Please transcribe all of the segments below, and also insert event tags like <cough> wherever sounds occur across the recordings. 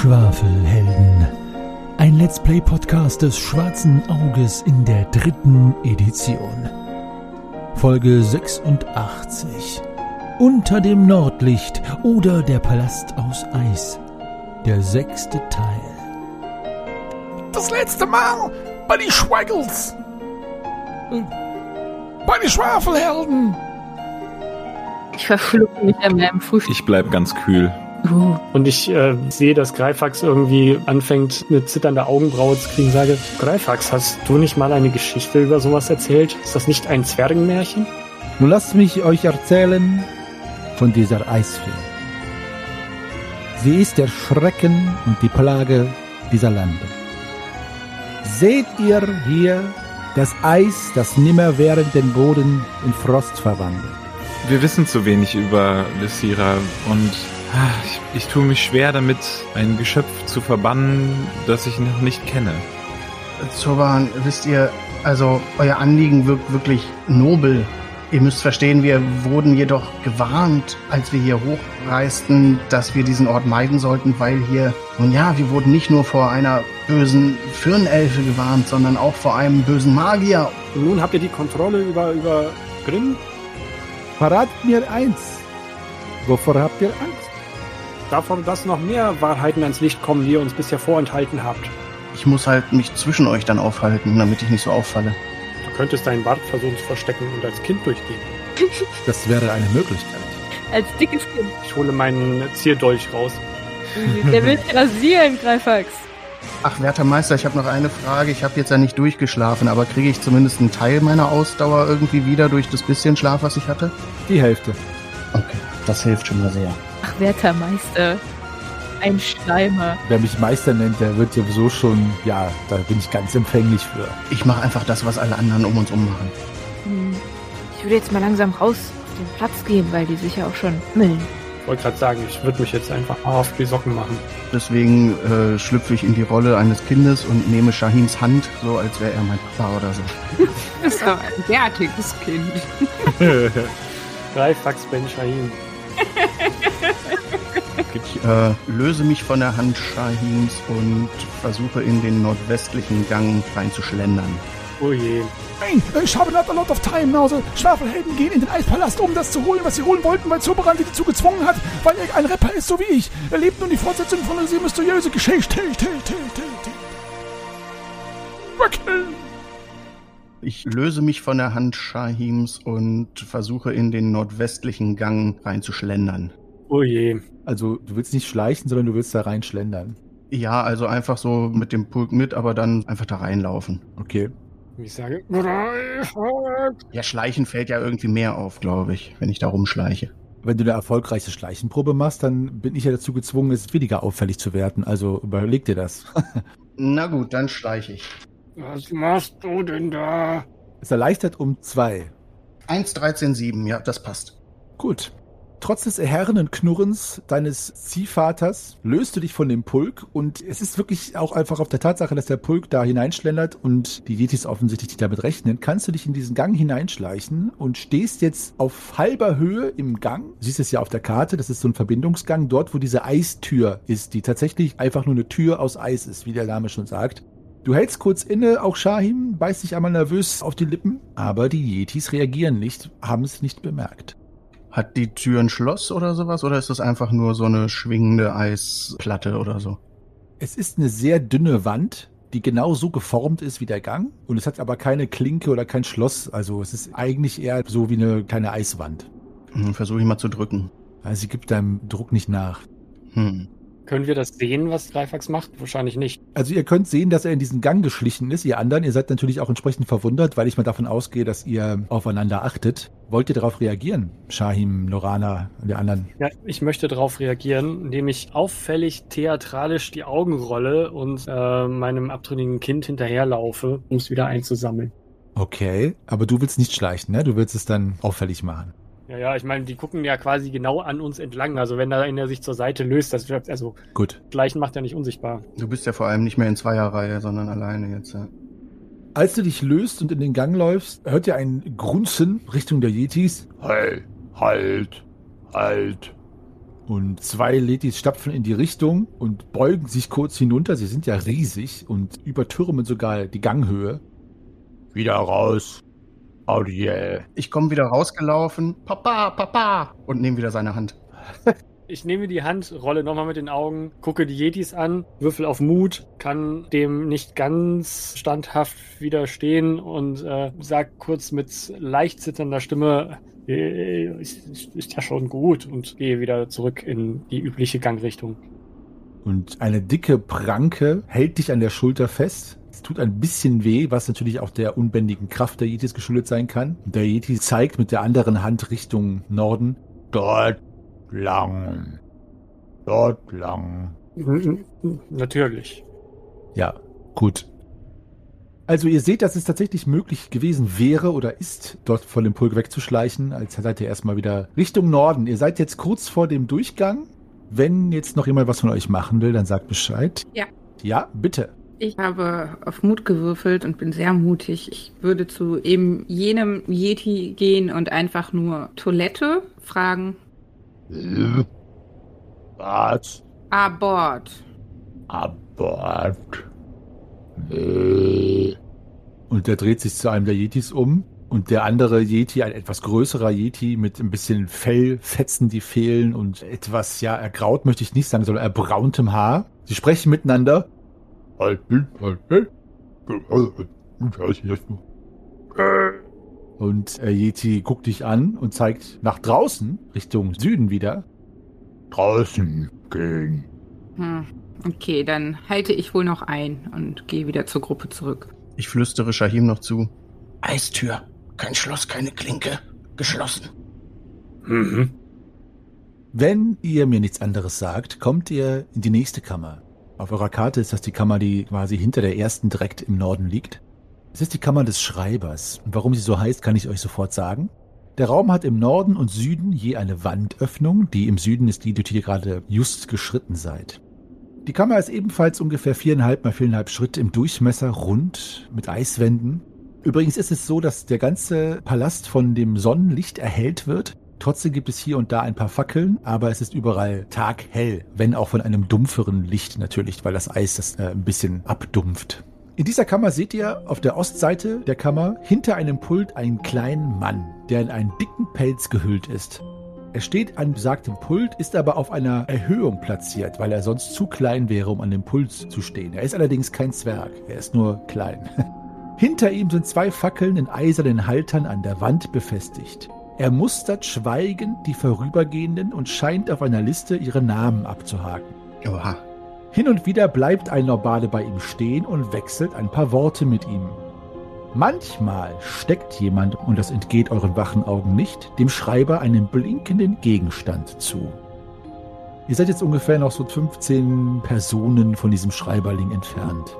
Schwafelhelden. Ein Let's Play Podcast des Schwarzen Auges in der dritten Edition. Folge 86. Unter dem Nordlicht oder der Palast aus Eis. Der sechste Teil. Das letzte Mal bei die Schwaggles. Bei die Schwafelhelden. Ich verschlucke mich an meinem Frühstück. Ich bleib ganz kühl. Uh, Und ich äh, sehe, dass Greifax irgendwie anfängt, eine zitternde Augenbraue zu kriegen. Sage, Greifax, hast du nicht mal eine Geschichte über sowas erzählt? Ist das nicht ein Zwergenmärchen? Nun lasst mich euch erzählen von dieser Eisfee. Sie ist der Schrecken und die Plage dieser Lande. Seht ihr hier das Eis, das nimmerwährend den Boden in Frost verwandelt? Wir wissen zu wenig über Lysira und ich, ich tue mich schwer damit, ein Geschöpf zu verbannen, das ich noch nicht kenne. Zoban, wisst ihr, also euer Anliegen wirkt wirklich nobel. Ihr müsst verstehen, wir wurden jedoch gewarnt, als wir hier hochreisten, dass wir diesen Ort meiden sollten, weil hier, nun ja, wir wurden nicht nur vor einer bösen Firnelfe gewarnt, sondern auch vor einem bösen Magier. Und nun habt ihr die Kontrolle über, über Grimm? Verratet mir eins. Wovor habt ihr Angst? Davon, dass noch mehr Wahrheiten ans Licht kommen, die ihr uns bisher vorenthalten habt. Ich muss halt mich zwischen euch dann aufhalten, damit ich nicht so auffalle. Du könntest deinen Bart versuchen zu verstecken und als Kind durchgehen. <laughs> Das wäre eine Möglichkeit. als dickes Kind. Ich hole meinen Zierdolch raus. Der will dich rasieren, Greifax. Ach, werter Meister, ich habe noch eine Frage. Ich habe jetzt ja nicht durchgeschlafen, aber kriege ich zumindest einen Teil meiner Ausdauer irgendwie wieder durch das bisschen Schlaf, was ich hatte? Die Hälfte. Okay, das hilft schon mal sehr. Werter Meister. Ein Schleimer. Wer mich Meister nennt, der wird sowieso schon, ja, da bin ich ganz empfänglich für. Ich mache einfach das, was alle anderen um uns um machen. Hm. Ich würde jetzt mal langsam raus auf den Platz gehen, weil die sich ja auch schon müllen. Ich wollte gerade sagen, ich würde mich jetzt einfach mal auf die Socken machen. Deswegen äh, schlüpfe ich in die Rolle eines Kindes und nehme Shahims Hand, so als wäre er mein Papa oder so. <laughs> Das ist aber ein derartiges Kind. <laughs> Greifax Ben Shahim. <laughs> Ich äh, löse mich von der Hand Shahims und versuche in den nordwestlichen Gang reinzuschlendern. Oh je. Nein, ich habe not a lot of time. Also, Schwafelhelden gehen in den Eispalast, um das zu holen, was sie holen wollten, weil Zoberan sie dazu gezwungen hat, weil er ein Rapper ist, so wie ich. Er lebt nun die Fortsetzung von einer sehr mysteriösen Geschichte. Wackeln. Ich löse mich von der Hand Shahims und versuche in den nordwestlichen Gang reinzuschlendern. Oh je. Also, du willst nicht schleichen, sondern du willst da reinschlendern. Ja, also einfach so mit dem Pulk mit, aber dann einfach da reinlaufen. Okay. Ich sage, Ja, Schleichen fällt ja irgendwie mehr auf, glaube ich, wenn ich da rumschleiche. Wenn du eine erfolgreiche Schleichenprobe machst, dann bin ich ja dazu gezwungen, es weniger auffällig zu werden. Also überleg dir das. <laughs> Na gut, dann schleiche ich. was machst du denn da? Es erleichtert um zwei. 1, 13, 7, ja, das passt. Gut. Trotz des erherrenden Knurrens deines Ziehvaters löst du dich von dem Pulk und es ist wirklich auch einfach auf der Tatsache, dass der Pulk da hineinschlendert und die Yetis offensichtlich nicht damit rechnen, kannst du dich in diesen Gang hineinschleichen und stehst jetzt auf halber Höhe im Gang. Du siehst es ja auf der Karte, das ist so ein Verbindungsgang, dort wo diese Eistür ist, die tatsächlich einfach nur eine Tür aus Eis ist, wie der Name schon sagt. Du hältst kurz inne, auch Shahim beißt sich einmal nervös auf die Lippen, aber die Yetis reagieren nicht, haben es nicht bemerkt. Hat die Tür ein Schloss oder sowas? Oder ist das einfach nur so eine schwingende Eisplatte oder so? Es ist eine sehr dünne Wand, die genau so geformt ist wie der Gang. Und es hat aber keine Klinke oder kein Schloss. Also es ist eigentlich eher so wie eine kleine Eiswand. Hm, Versuche ich mal zu drücken. Also sie gibt deinem Druck nicht nach. Hm. Können wir das sehen, was Greifax macht? Wahrscheinlich nicht. Also ihr könnt sehen, dass er in diesen Gang geschlichen ist. Ihr anderen, ihr seid natürlich auch entsprechend verwundert, weil ich mal davon ausgehe, dass ihr aufeinander achtet. Wollt ihr darauf reagieren? Shahim, Lorana und die anderen. Ja, ich möchte darauf reagieren, indem ich auffällig theatralisch die Augen rolle und äh, meinem abtrünnigen Kind hinterherlaufe, um es wieder einzusammeln. Okay, aber du willst nicht schleichen, ne? Du willst es dann auffällig machen. Ja, ja, ich meine, die gucken ja quasi genau an uns entlang. Also wenn da einer sich zur Seite löst, das wird, also Gut. Schleichen macht ja nicht unsichtbar. Du bist ja vor allem nicht mehr in Zweierreihe, sondern alleine jetzt. Ja. Als du dich löst und in den Gang läufst, hört ihr ein Grunzen Richtung der Yetis. Halt, halt, halt. Und zwei Letis stapfen in die Richtung und beugen sich kurz hinunter. Sie sind ja riesig und übertürmen sogar die Ganghöhe. Wieder raus. Audiel. Ich komme wieder rausgelaufen. Papa, Papa. Und nehme wieder seine Hand. <laughs> Ich nehme die Hand, rolle nochmal mit den Augen, gucke die Yetis an, würfel auf Mut, kann dem nicht ganz standhaft widerstehen und äh, sag kurz mit leicht zitternder Stimme, äh, ist, ist ja schon gut und gehe wieder zurück in die übliche Gangrichtung. Und eine dicke Pranke hält dich an der Schulter fest. Es tut ein bisschen weh, was natürlich auch der unbändigen Kraft der Yetis geschuldet sein kann. Der Yeti zeigt mit der anderen Hand Richtung Norden. Dort lang. Dort lang. Natürlich. Ja, gut. Also ihr seht, dass es tatsächlich möglich gewesen wäre oder ist, dort von dem Pulk wegzuschleichen. Als seid ihr erstmal wieder Richtung Norden. Ihr seid jetzt kurz vor dem Durchgang. Wenn jetzt noch jemand was von euch machen will, dann sagt Bescheid. Ja. Ja, bitte. Ich habe auf Mut gewürfelt und bin sehr mutig. Ich würde zu eben jenem Yeti gehen und einfach nur Toilette fragen. Was? Abort. Abort. Nee. Und der dreht sich zu einem der Yetis um. Und der andere Yeti, ein etwas größerer Yeti mit ein bisschen Fellfetzen, die fehlen und etwas, ja, ergraut möchte ich nicht sagen, sondern erbrauntem Haar. Sie sprechen miteinander. Und äh, Yeti guckt dich an und zeigt nach draußen, Richtung Süden wieder. Draußen gehen. Hm. Okay, dann halte ich wohl noch ein und gehe wieder zur Gruppe zurück. Ich flüstere Shahim noch zu. Eistür. Kein Schloss, keine Klinke. Geschlossen. Mhm. Wenn ihr mir nichts anderes sagt, kommt ihr in die nächste Kammer. Auf eurer Karte ist das die Kammer, die quasi hinter der ersten direkt im Norden liegt. Es ist die Kammer des Schreibers. Und warum sie so heißt, kann ich euch sofort sagen. Der Raum hat im Norden und Süden je eine Wandöffnung. Die im Süden ist die, durch die ihr gerade just geschritten seid. Die Kammer ist ebenfalls ungefähr viereinhalb mal viereinhalb Schritt im Durchmesser, rund, mit Eiswänden. Übrigens ist es so, dass der ganze Palast von dem Sonnenlicht erhellt wird. Trotzdem gibt es hier und da ein paar Fackeln, aber es ist überall taghell, wenn auch von einem dumpferen Licht natürlich, weil das Eis das äh, ein bisschen abdumpft. In dieser Kammer seht ihr auf der Ostseite der Kammer hinter einem Pult einen kleinen Mann, der in einen dicken Pelz gehüllt ist. Er steht an besagtem Pult, ist aber auf einer Erhöhung platziert, weil er sonst zu klein wäre, um an dem Pult zu stehen. Er ist allerdings kein Zwerg, er ist nur klein. <laughs> Hinter ihm sind zwei Fackeln in eisernen Haltern an der Wand befestigt. Er mustert schweigend die Vorübergehenden und scheint auf einer Liste ihre Namen abzuhaken. Oha. Hin und wieder bleibt ein Norbade bei ihm stehen und wechselt ein paar Worte mit ihm. Manchmal steckt jemand, und das entgeht euren wachen Augen nicht, dem Schreiber einen blinkenden Gegenstand zu. Ihr seid jetzt ungefähr noch so 15 Personen von diesem Schreiberling entfernt.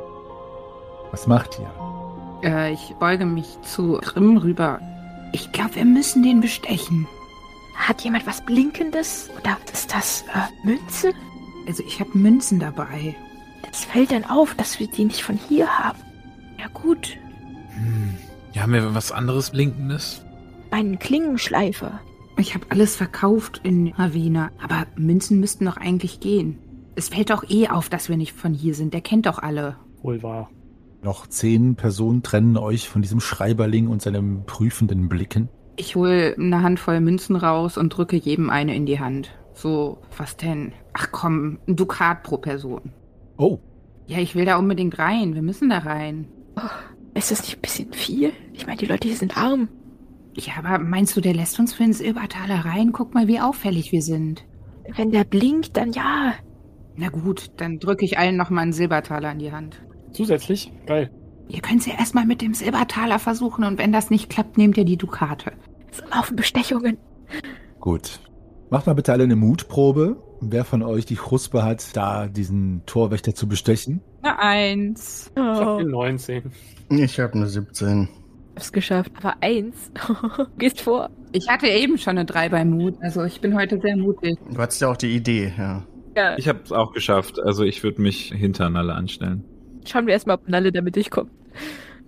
Was macht ihr? Äh, ich beuge mich zu Grimm rüber. Ich glaube, wir müssen den bestechen. Hat jemand was Blinkendes? Oder ist das äh, Münze? Also ich habe Münzen dabei. Es fällt dann auf, dass wir die nicht von hier haben. Ja gut, Hm. Ja, haben wir was anderes Blinkendes? einen Klingenschleifer. Ich habe alles verkauft in Havina, aber Münzen müssten doch eigentlich gehen. Es fällt doch eh auf, dass wir nicht von hier sind. Der kennt doch alle. Wohl wahr. Noch zehn Personen trennen euch von diesem Schreiberling und seinem prüfenden Blicken. Ich hole eine Handvoll Münzen raus und drücke jedem eine in die Hand. So, was denn? Ach komm, ein Dukat pro Person. Oh, Ja, ich will da unbedingt rein. Wir müssen da rein. Ist das nicht ein bisschen viel? Ich meine, die Leute hier sind arm. Ja, aber meinst du, der lässt uns für den Silbertaler rein? Guck mal, wie auffällig wir sind. Wenn der blinkt, dann ja. Na gut, dann drücke ich allen nochmal einen Silbertaler in die Hand. Zusätzlich? Geil. Ihr könnt's ja erstmal mit dem Silbertaler versuchen und wenn das nicht klappt, nehmt ihr die Dukate. So laufen Bestechungen. gut. Macht mal bitte alle eine Mutprobe. Wer von euch die Chuspe hat, da diesen Torwächter zu bestechen? Na, eins. Ich hab Oh, den 19. Ich habe eine 17. hab's geschafft. Aber eins. <laughs> Gehst vor. Ich hatte eben schon eine drei bei Mut, also ich bin heute sehr mutig. Du hattest ja auch die Idee, ja. Ja, Ich habe es auch geschafft. Also ich würde mich hinter Nalle anstellen. Schauen wir erstmal, ob Nalle damit durchkommt.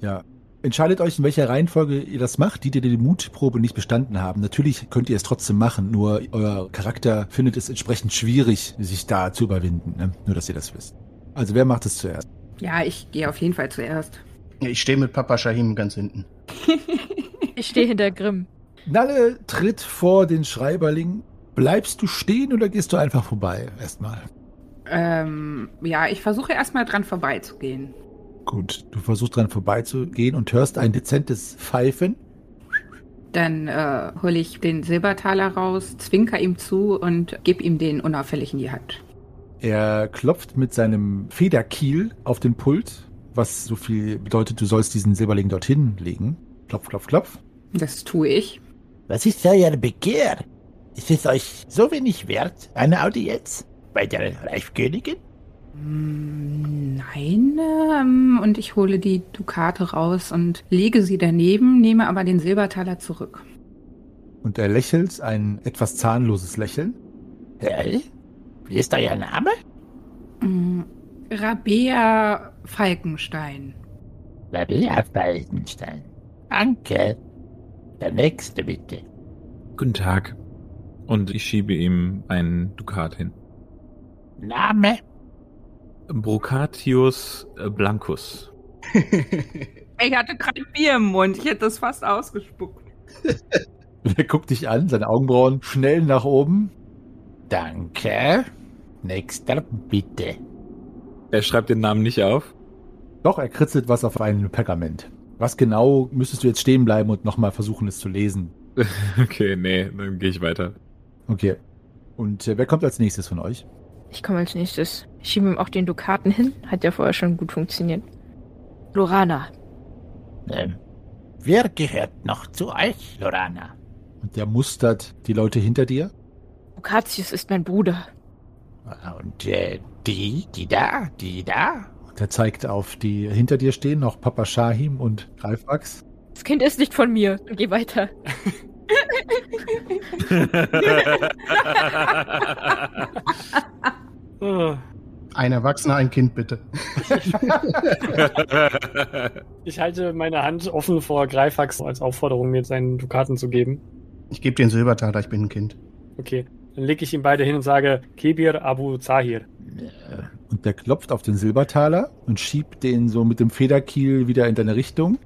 Ja. Entscheidet euch, in welcher Reihenfolge ihr das macht, die, die die Mutprobe nicht bestanden haben. Natürlich könnt ihr es trotzdem machen, nur euer Charakter findet es entsprechend schwierig, sich da zu überwinden. Ne? Nur, dass ihr das wisst. Also, wer macht es zuerst? Ja, ich gehe auf jeden Fall zuerst. Ich stehe mit Papa Shahim ganz hinten. <laughs> Ich stehe hinter Grimm. Nalle tritt vor den Schreiberling. Bleibst du stehen oder gehst du einfach vorbei? Erstmal. Ähm, ja, ich versuche erstmal dran vorbeizugehen. Gut, du versuchst dran vorbeizugehen und hörst ein dezentes Pfeifen. Dann äh, hole ich den Silbertaler raus, zwinker ihm zu und gebe ihm den unauffällig in die Hand. Er klopft mit seinem Federkiel auf den Pult, was so viel bedeutet, du sollst diesen Silberling dorthin legen. Klopf, klopf, klopf. Das tue ich. Was ist euer Begehr? Ist es euch so wenig wert, eine Audienz bei der Reifkönigin? Mm, Nein, ähm, und ich hole die Dukate raus und lege sie daneben, nehme aber den Silbertaler zurück. Und er lächelt, ein etwas zahnloses Lächeln. Hä? Wie ist euer Name? Mm, Rabea Falkenstein. Rabea Falkenstein. Danke. Der nächste bitte. Guten Tag. Und ich schiebe ihm einen Dukat hin. Name? Brocatius äh, Blancus. <laughs> Ich hatte gerade Bier im Mund, ich hätte das fast ausgespuckt. <laughs> Er guckt dich an, seine Augenbrauen schnell nach oben. Danke. Nächster bitte. Er schreibt den Namen nicht auf. Doch, er kritzelt was auf ein Pergament. Was genau müsstest du jetzt stehen bleiben und nochmal versuchen, es zu lesen? <laughs> Okay, nee, dann gehe ich weiter. Okay. Und äh, wer kommt als nächstes von euch? Ich komme als nächstes. Ich schiebe ihm auch den Dukaten hin. Hat ja vorher schon gut funktioniert. Lorana. Ähm, wer gehört noch zu euch, Lorana? Und der mustert die Leute hinter dir. Lucatius ist mein Bruder. Und äh, die, die da, die da? Und er zeigt auf die hinter dir stehen, noch Papa Shahim und Greifax. Das Kind ist nicht von mir. Geh weiter. <laughs> <laughs> <laughs> Oh. Ein Erwachsener, ein Kind bitte. <laughs> Ich halte meine Hand offen vor Greifax als Aufforderung, mir seinen Dukaten zu geben. Ich gebe dir einen Silbertaler, ich bin ein Kind. Okay. Dann lege ich ihm beide hin und sage, Kebir Abu Zahir. Und der klopft auf den Silbertaler und schiebt den so mit dem Federkiel wieder in deine Richtung.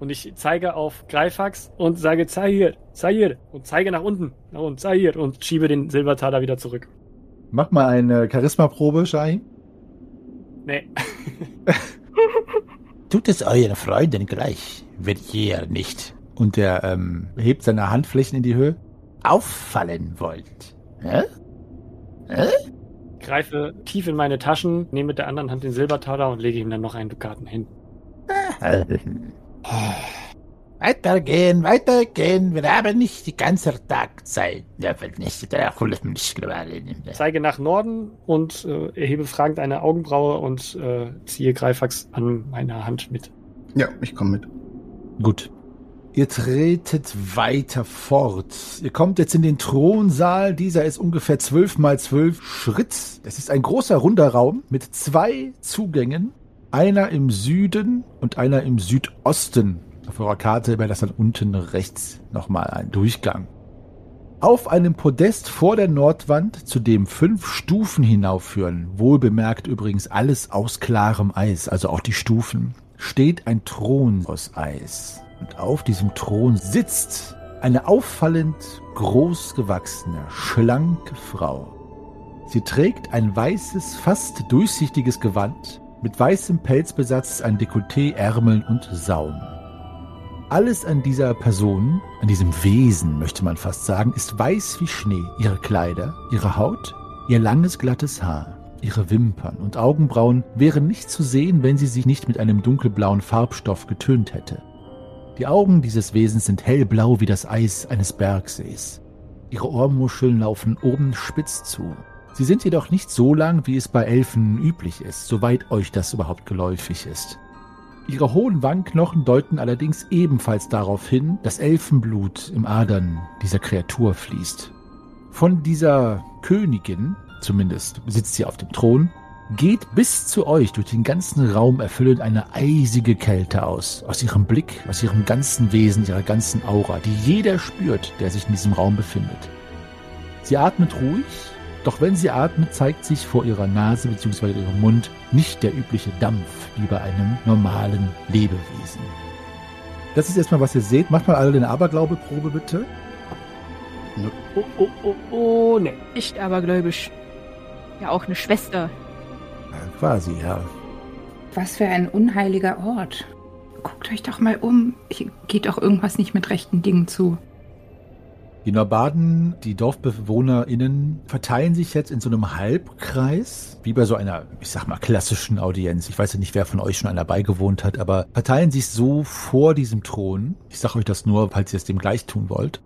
Und ich zeige auf Greifax und sage Zahir, Zahir. Und zeige nach unten. Nach unten, Zahir. Und schiebe den Silbertaler wieder zurück. Mach mal eine Charisma-Probe, Shahim. Nee. <laughs> Tut es euren Freunden gleich, wenn ihr nicht Und er ähm, hebt seine Handflächen in die Höhe. auffallen wollt. Hä? Hä? Greife tief in meine Taschen, nehme mit der anderen Hand den Silbertaler und lege ihm dann noch einen Dukaten hin. <laughs> <laughs> Weitergehen, weitergehen. Wir haben nicht die ganze Tag Zeit. Ja, wenn nicht, Ich zeige nach Norden und äh, erhebe fragend eine Augenbraue und äh, ziehe Greifax an meiner Hand mit. Ja, ich komme mit. Gut. Ihr tretet weiter fort. Ihr kommt jetzt in den Thronsaal. Dieser ist ungefähr zwölf mal zwölf Schritt. Es ist ein großer runder Raum mit zwei Zugängen. Einer im Süden und einer im Südosten. Auf eurer Karte wäre das dann unten rechts nochmal ein Durchgang. Auf einem Podest vor der Nordwand, zu dem fünf Stufen hinaufführen, wohlbemerkt übrigens alles aus klarem Eis, also auch die Stufen, steht ein Thron aus Eis. Und auf diesem Thron sitzt eine auffallend groß gewachsene, schlanke Frau. Sie trägt ein weißes, fast durchsichtiges Gewand mit weißem Pelzbesatz an Dekolleté, Ärmeln und Saum. Alles an dieser Person, an diesem Wesen, möchte man fast sagen, ist weiß wie Schnee. Ihre Kleider, ihre Haut, ihr langes, glattes Haar, ihre Wimpern und Augenbrauen wären nicht zu sehen, wenn sie sich nicht mit einem dunkelblauen Farbstoff getönt hätte. Die Augen dieses Wesens sind hellblau wie das Eis eines Bergsees. Ihre Ohrmuscheln laufen oben spitz zu. Sie sind jedoch nicht so lang, wie es bei Elfen üblich ist, soweit euch das überhaupt geläufig ist. Ihre hohen Wangenknochen deuten allerdings ebenfalls darauf hin, dass Elfenblut im Adern dieser Kreatur fließt. Von dieser Königin, zumindest sitzt sie auf dem Thron, geht bis zu euch durch den ganzen Raum erfüllend eine eisige Kälte aus. Aus ihrem Blick, aus ihrem ganzen Wesen, ihrer ganzen Aura, die jeder spürt, der sich in diesem Raum befindet. Sie atmet ruhig, doch wenn sie atmet, zeigt sich vor ihrer Nase bzw. ihrem Mund nicht der übliche Dampf wie bei einem normalen Lebewesen. Das ist erstmal, was ihr seht. Macht mal alle eine Aberglaube-Probe bitte. Oh, oh, oh, oh, ne. Nicht abergläubisch. Ja, auch eine Schwester. Ja, quasi, ja. Was für ein unheiliger Ort. Guckt euch doch mal um. Hier geht doch irgendwas nicht mit rechten Dingen zu. Die Norbaden, die DorfbewohnerInnen, verteilen sich jetzt in so einem Halbkreis, wie bei so einer, ich sag mal, klassischen Audienz. Ich weiß ja nicht, wer von euch schon einer beigewohnt hat, aber verteilen sich so vor diesem Thron. Ich sag euch das nur, falls ihr es dem gleich tun wollt.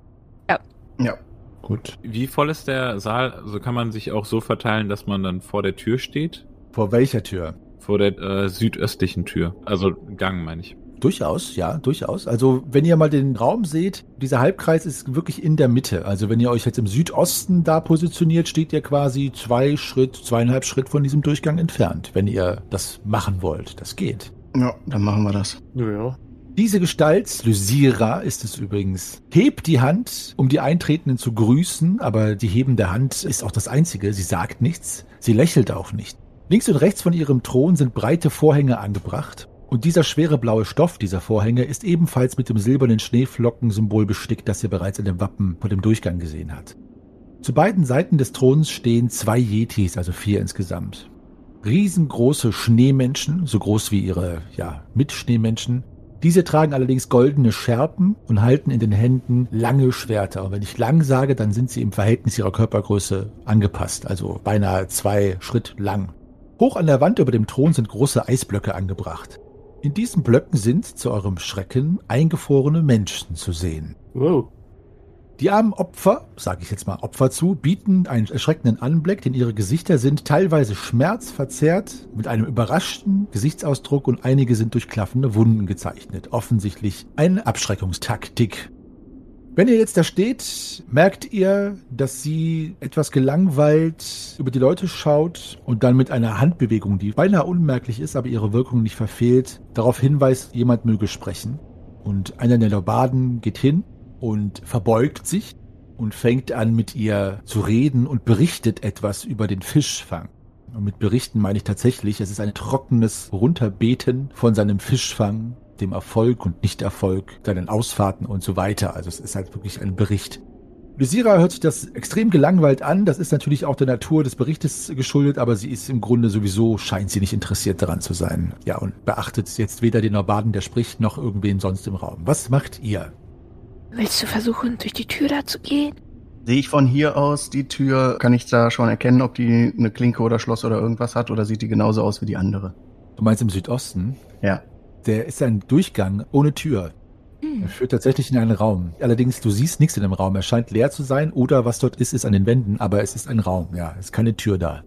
Ja. Gut. Wie voll ist der Saal? Also kann man sich auch so verteilen, dass man dann vor der Tür steht? Vor welcher Tür? Vor der äh, südöstlichen Tür. Also Gang, meine ich. Durchaus, ja, durchaus. Also wenn ihr mal den Raum seht, dieser Halbkreis ist wirklich in der Mitte. Also wenn ihr euch jetzt im Südosten da positioniert, steht ihr quasi zwei Schritt, zweieinhalb Schritt von diesem Durchgang entfernt, wenn ihr das machen wollt. Das geht. Ja, dann machen wir das. Ja. Diese Gestalt, Lysira ist es übrigens, hebt die Hand, um die Eintretenden zu grüßen, aber die Heben der Hand ist auch das Einzige. Sie sagt nichts, sie lächelt auch nicht. Links und rechts von ihrem Thron sind breite Vorhänge angebracht. Und dieser schwere blaue Stoff dieser Vorhänge ist ebenfalls mit dem silbernen Schneeflockensymbol bestickt, das ihr bereits in dem Wappen vor dem Durchgang gesehen habt. Zu beiden Seiten des Throns stehen zwei Yetis, also vier insgesamt. Riesengroße Schneemenschen, so groß wie ihre, ja, Mitschneemenschen. Diese tragen allerdings goldene Schärpen und halten in den Händen lange Schwerter. Und wenn ich lang sage, dann sind sie im Verhältnis ihrer Körpergröße angepasst, also beinahe zwei Schritt lang. Hoch an der Wand über dem Thron sind große Eisblöcke angebracht. In diesen Blöcken sind, zu eurem Schrecken, eingefrorene Menschen zu sehen. Wow. Die armen Opfer, sage ich jetzt mal Opfer zu, bieten einen erschreckenden Anblick, denn ihre Gesichter sind teilweise schmerzverzerrt, mit einem überraschten Gesichtsausdruck und einige sind durch klaffende Wunden gezeichnet. Offensichtlich eine Abschreckungstaktik. Wenn ihr jetzt da steht, merkt ihr, dass sie etwas gelangweilt über die Leute schaut und dann mit einer Handbewegung, die beinahe unmerklich ist, aber ihre Wirkung nicht verfehlt, darauf hinweist, jemand möge sprechen. Und einer der Nomaden geht hin und verbeugt sich und fängt an mit ihr zu reden und berichtet etwas über den Fischfang. Und mit berichten meine ich tatsächlich, es ist ein trockenes Runterbeten von seinem Fischfang, dem Erfolg und Nichterfolg, seinen Ausfahrten und so weiter. Also es ist halt wirklich ein Bericht. Lysira hört sich das extrem gelangweilt an. Das ist natürlich auch der Natur des Berichtes geschuldet, aber sie ist im Grunde sowieso, scheint sie nicht interessiert daran zu sein. Ja, und beachtet jetzt weder den Norbaden, der spricht, noch irgendwen sonst im Raum. Was macht ihr? Willst du versuchen, durch die Tür da zu gehen? Sehe ich von hier aus die Tür, kann ich da schon erkennen, ob die eine Klinke oder Schloss oder irgendwas hat oder sieht die genauso aus wie die andere? Du meinst im Südosten? Ja. Der ist ein Durchgang ohne Tür. Er führt tatsächlich in einen Raum. Allerdings, du siehst nichts in dem Raum. Er scheint leer zu sein oder was dort ist, ist an den Wänden, aber es ist ein Raum, ja. Es ist keine Tür da.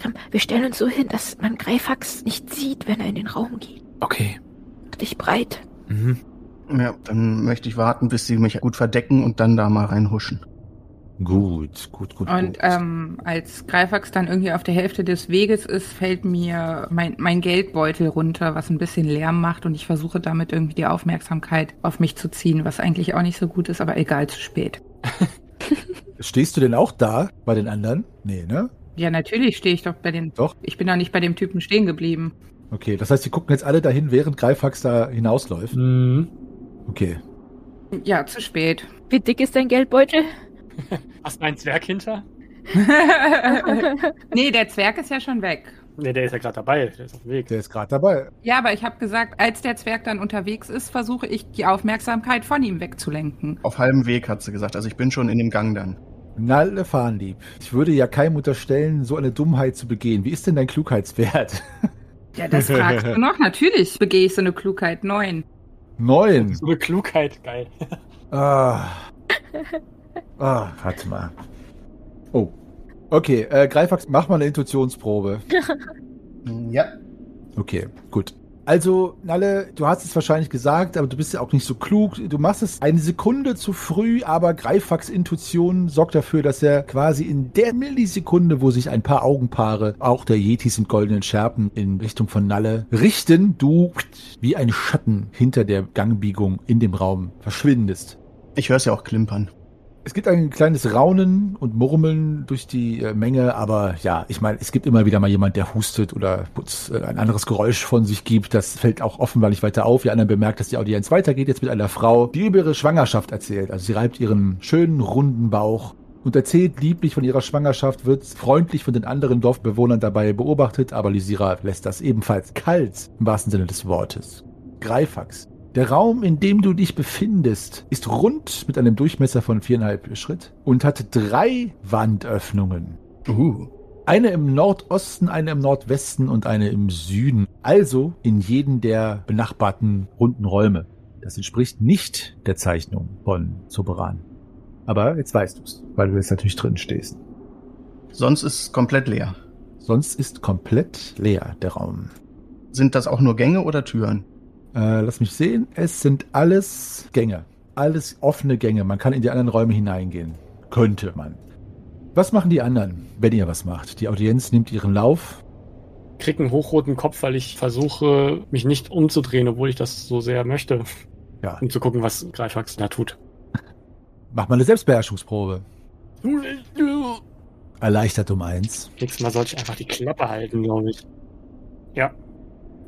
Komm, wir stellen uns so hin, dass man Greifax nicht sieht, wenn er in den Raum geht. Okay. Mach dich breit. Mhm. Ja, dann möchte ich warten, bis sie mich gut verdecken und dann da mal reinhuschen. Gut, gut, gut. Und gut. ähm, als Greifax dann irgendwie auf der Hälfte des Weges ist, fällt mir mein, mein Geldbeutel runter, was ein bisschen Lärm macht und ich versuche damit irgendwie die Aufmerksamkeit auf mich zu ziehen, was eigentlich auch nicht so gut ist, aber egal, zu spät. <laughs> Stehst du denn auch da bei den anderen? Nee, ne? Ja, natürlich stehe ich doch bei den. Doch. Ich bin doch nicht bei dem Typen stehen geblieben. Okay, das heißt, die gucken jetzt alle dahin, während Greifax da hinausläuft. Mhm. Okay. Ja, zu spät. Wie dick ist dein Geldbeutel? <laughs> Hast du einen Zwerg hinter? <laughs> nee, der Zwerg ist ja schon weg. Ne, der ist ja gerade dabei. Der ist auf dem Weg. Der ist gerade dabei. Ja, aber ich habe gesagt, als der Zwerg dann unterwegs ist, versuche ich die Aufmerksamkeit von ihm wegzulenken. Auf halbem Weg hat sie gesagt, also ich bin schon in dem Gang dann. Nalle Fahnlieb. Ich würde ja keinem unterstellen, so eine Dummheit zu begehen. Wie ist denn dein Klugheitswert? <laughs> Ja, das fragst du noch. Natürlich begehe ich so eine Klugheit neun. Neun. So eine Klugheit, geil. Ah. Ah, warte mal. Oh. Okay, äh, Greifax, mach mal eine Intuitionsprobe. <laughs> Ja. Okay, gut. Also, Nalle, du hast es wahrscheinlich gesagt, aber du bist ja auch nicht so klug. Du machst es eine Sekunde zu früh, aber Greifax Intuition sorgt dafür, dass er quasi in der Millisekunde, wo sich ein paar Augenpaare, auch der Yetis mit goldenen Schärpen in Richtung von Nalle richten, du wie ein Schatten hinter der Gangbiegung in dem Raum verschwindest. Ich höre es ja auch klimpern. Es gibt ein kleines Raunen und Murmeln durch die äh, Menge, aber ja, ich meine, es gibt immer wieder mal jemand, der hustet oder putz, äh, ein anderes Geräusch von sich gibt. Das fällt auch offenbarlich weiter auf. Die anderen bemerkt, dass die Audienz weitergeht, jetzt mit einer Frau, die über ihre Schwangerschaft erzählt. Also sie reibt ihren schönen, runden Bauch und erzählt lieblich von ihrer Schwangerschaft, wird freundlich von den anderen Dorfbewohnern dabei beobachtet, aber Lysira lässt das ebenfalls kalt, im wahrsten Sinne des Wortes. Greifax, der Raum, in dem du dich befindest, ist rund mit einem Durchmesser von viereinhalb Schritt und hat drei Wandöffnungen. Uh. Eine im Nordosten, eine im Nordwesten und eine im Süden. Also in jeden der benachbarten runden Räume. Das entspricht nicht der Zeichnung von Zoberan. Aber jetzt weißt du's, weil du jetzt natürlich drin stehst. Sonst ist es komplett leer. Sonst ist komplett leer der Raum. Sind das auch nur Gänge oder Türen? Äh, lass mich sehen. Es sind alles Gänge. Alles offene Gänge. Man kann in die anderen Räume hineingehen. Könnte man. Was machen die anderen, wenn ihr was macht? Die Audienz nimmt ihren Lauf. Krieg einen hochroten Kopf, weil ich versuche, mich nicht umzudrehen, obwohl ich das so sehr möchte. Ja. Um zu gucken, was Greifax da tut. Mach mal eine Selbstbeherrschungsprobe. Erleichtert um eins. Nächstes Mal sollte ich einfach die Klappe halten, glaube ich. Ja.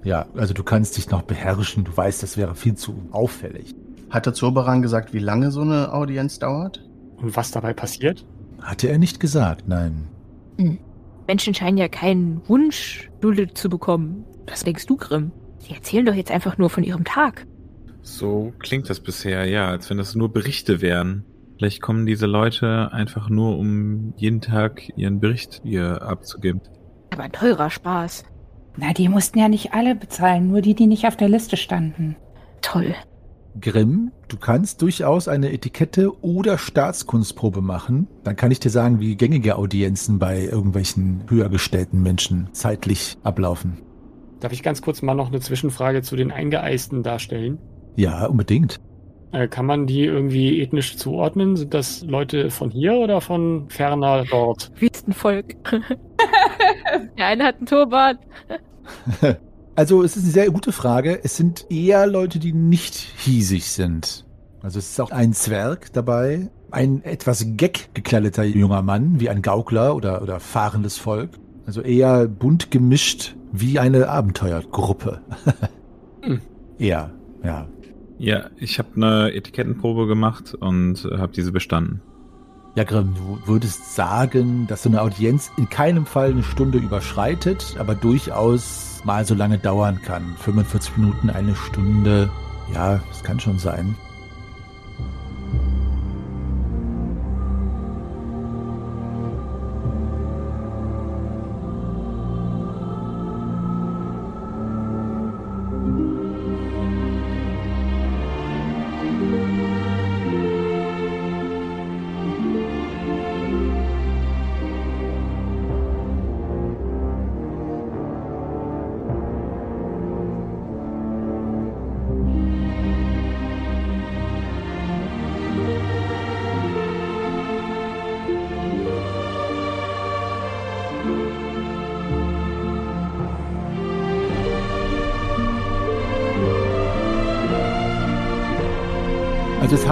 Ja, also du kannst dich noch beherrschen. Du weißt, das wäre viel zu auffällig. Hat der Zurbaran gesagt, wie lange so eine Audienz dauert? Und was dabei passiert? Hatte er nicht gesagt, nein. Menschen scheinen ja keinen Wunsch, Lule zu bekommen. Was denkst du, Grimm? Sie erzählen doch jetzt einfach nur von ihrem Tag. So klingt das bisher, ja, als wenn das nur Berichte wären. Vielleicht kommen diese Leute einfach nur, um jeden Tag ihren Bericht hier abzugeben. Aber ein teurer Spaß. Na, die mussten ja nicht alle bezahlen, nur die, die nicht auf der Liste standen. Toll. Grimm, du kannst durchaus eine Etikette oder Staatskunstprobe machen. Dann kann ich dir sagen, wie gängige Audienzen bei irgendwelchen höher gestellten Menschen zeitlich ablaufen. Darf ich ganz kurz mal noch eine Zwischenfrage zu den Eingeeisten darstellen? Ja, unbedingt. Äh, kann man die irgendwie ethnisch zuordnen? Sind das Leute von hier oder von ferner dort? Wüstenvolk. <laughs> Der eine hat einen Turban. <laughs> Also es ist eine sehr gute Frage. Es sind eher Leute, die nicht hiesig sind. Also es ist auch ein Zwerg dabei, ein etwas geck gekleideter junger Mann, wie ein Gaukler oder, oder fahrendes Volk. Also eher bunt gemischt wie eine Abenteuergruppe. <laughs> Hm. Eher, ja. Ja, ich habe eine Etikettenprobe gemacht und habe diese bestanden. Ja, Grimm, du würdest sagen, dass so eine Audienz in keinem Fall eine Stunde überschreitet, aber durchaus mal so lange dauern kann. 45 Minuten, eine Stunde. Ja, das kann schon sein.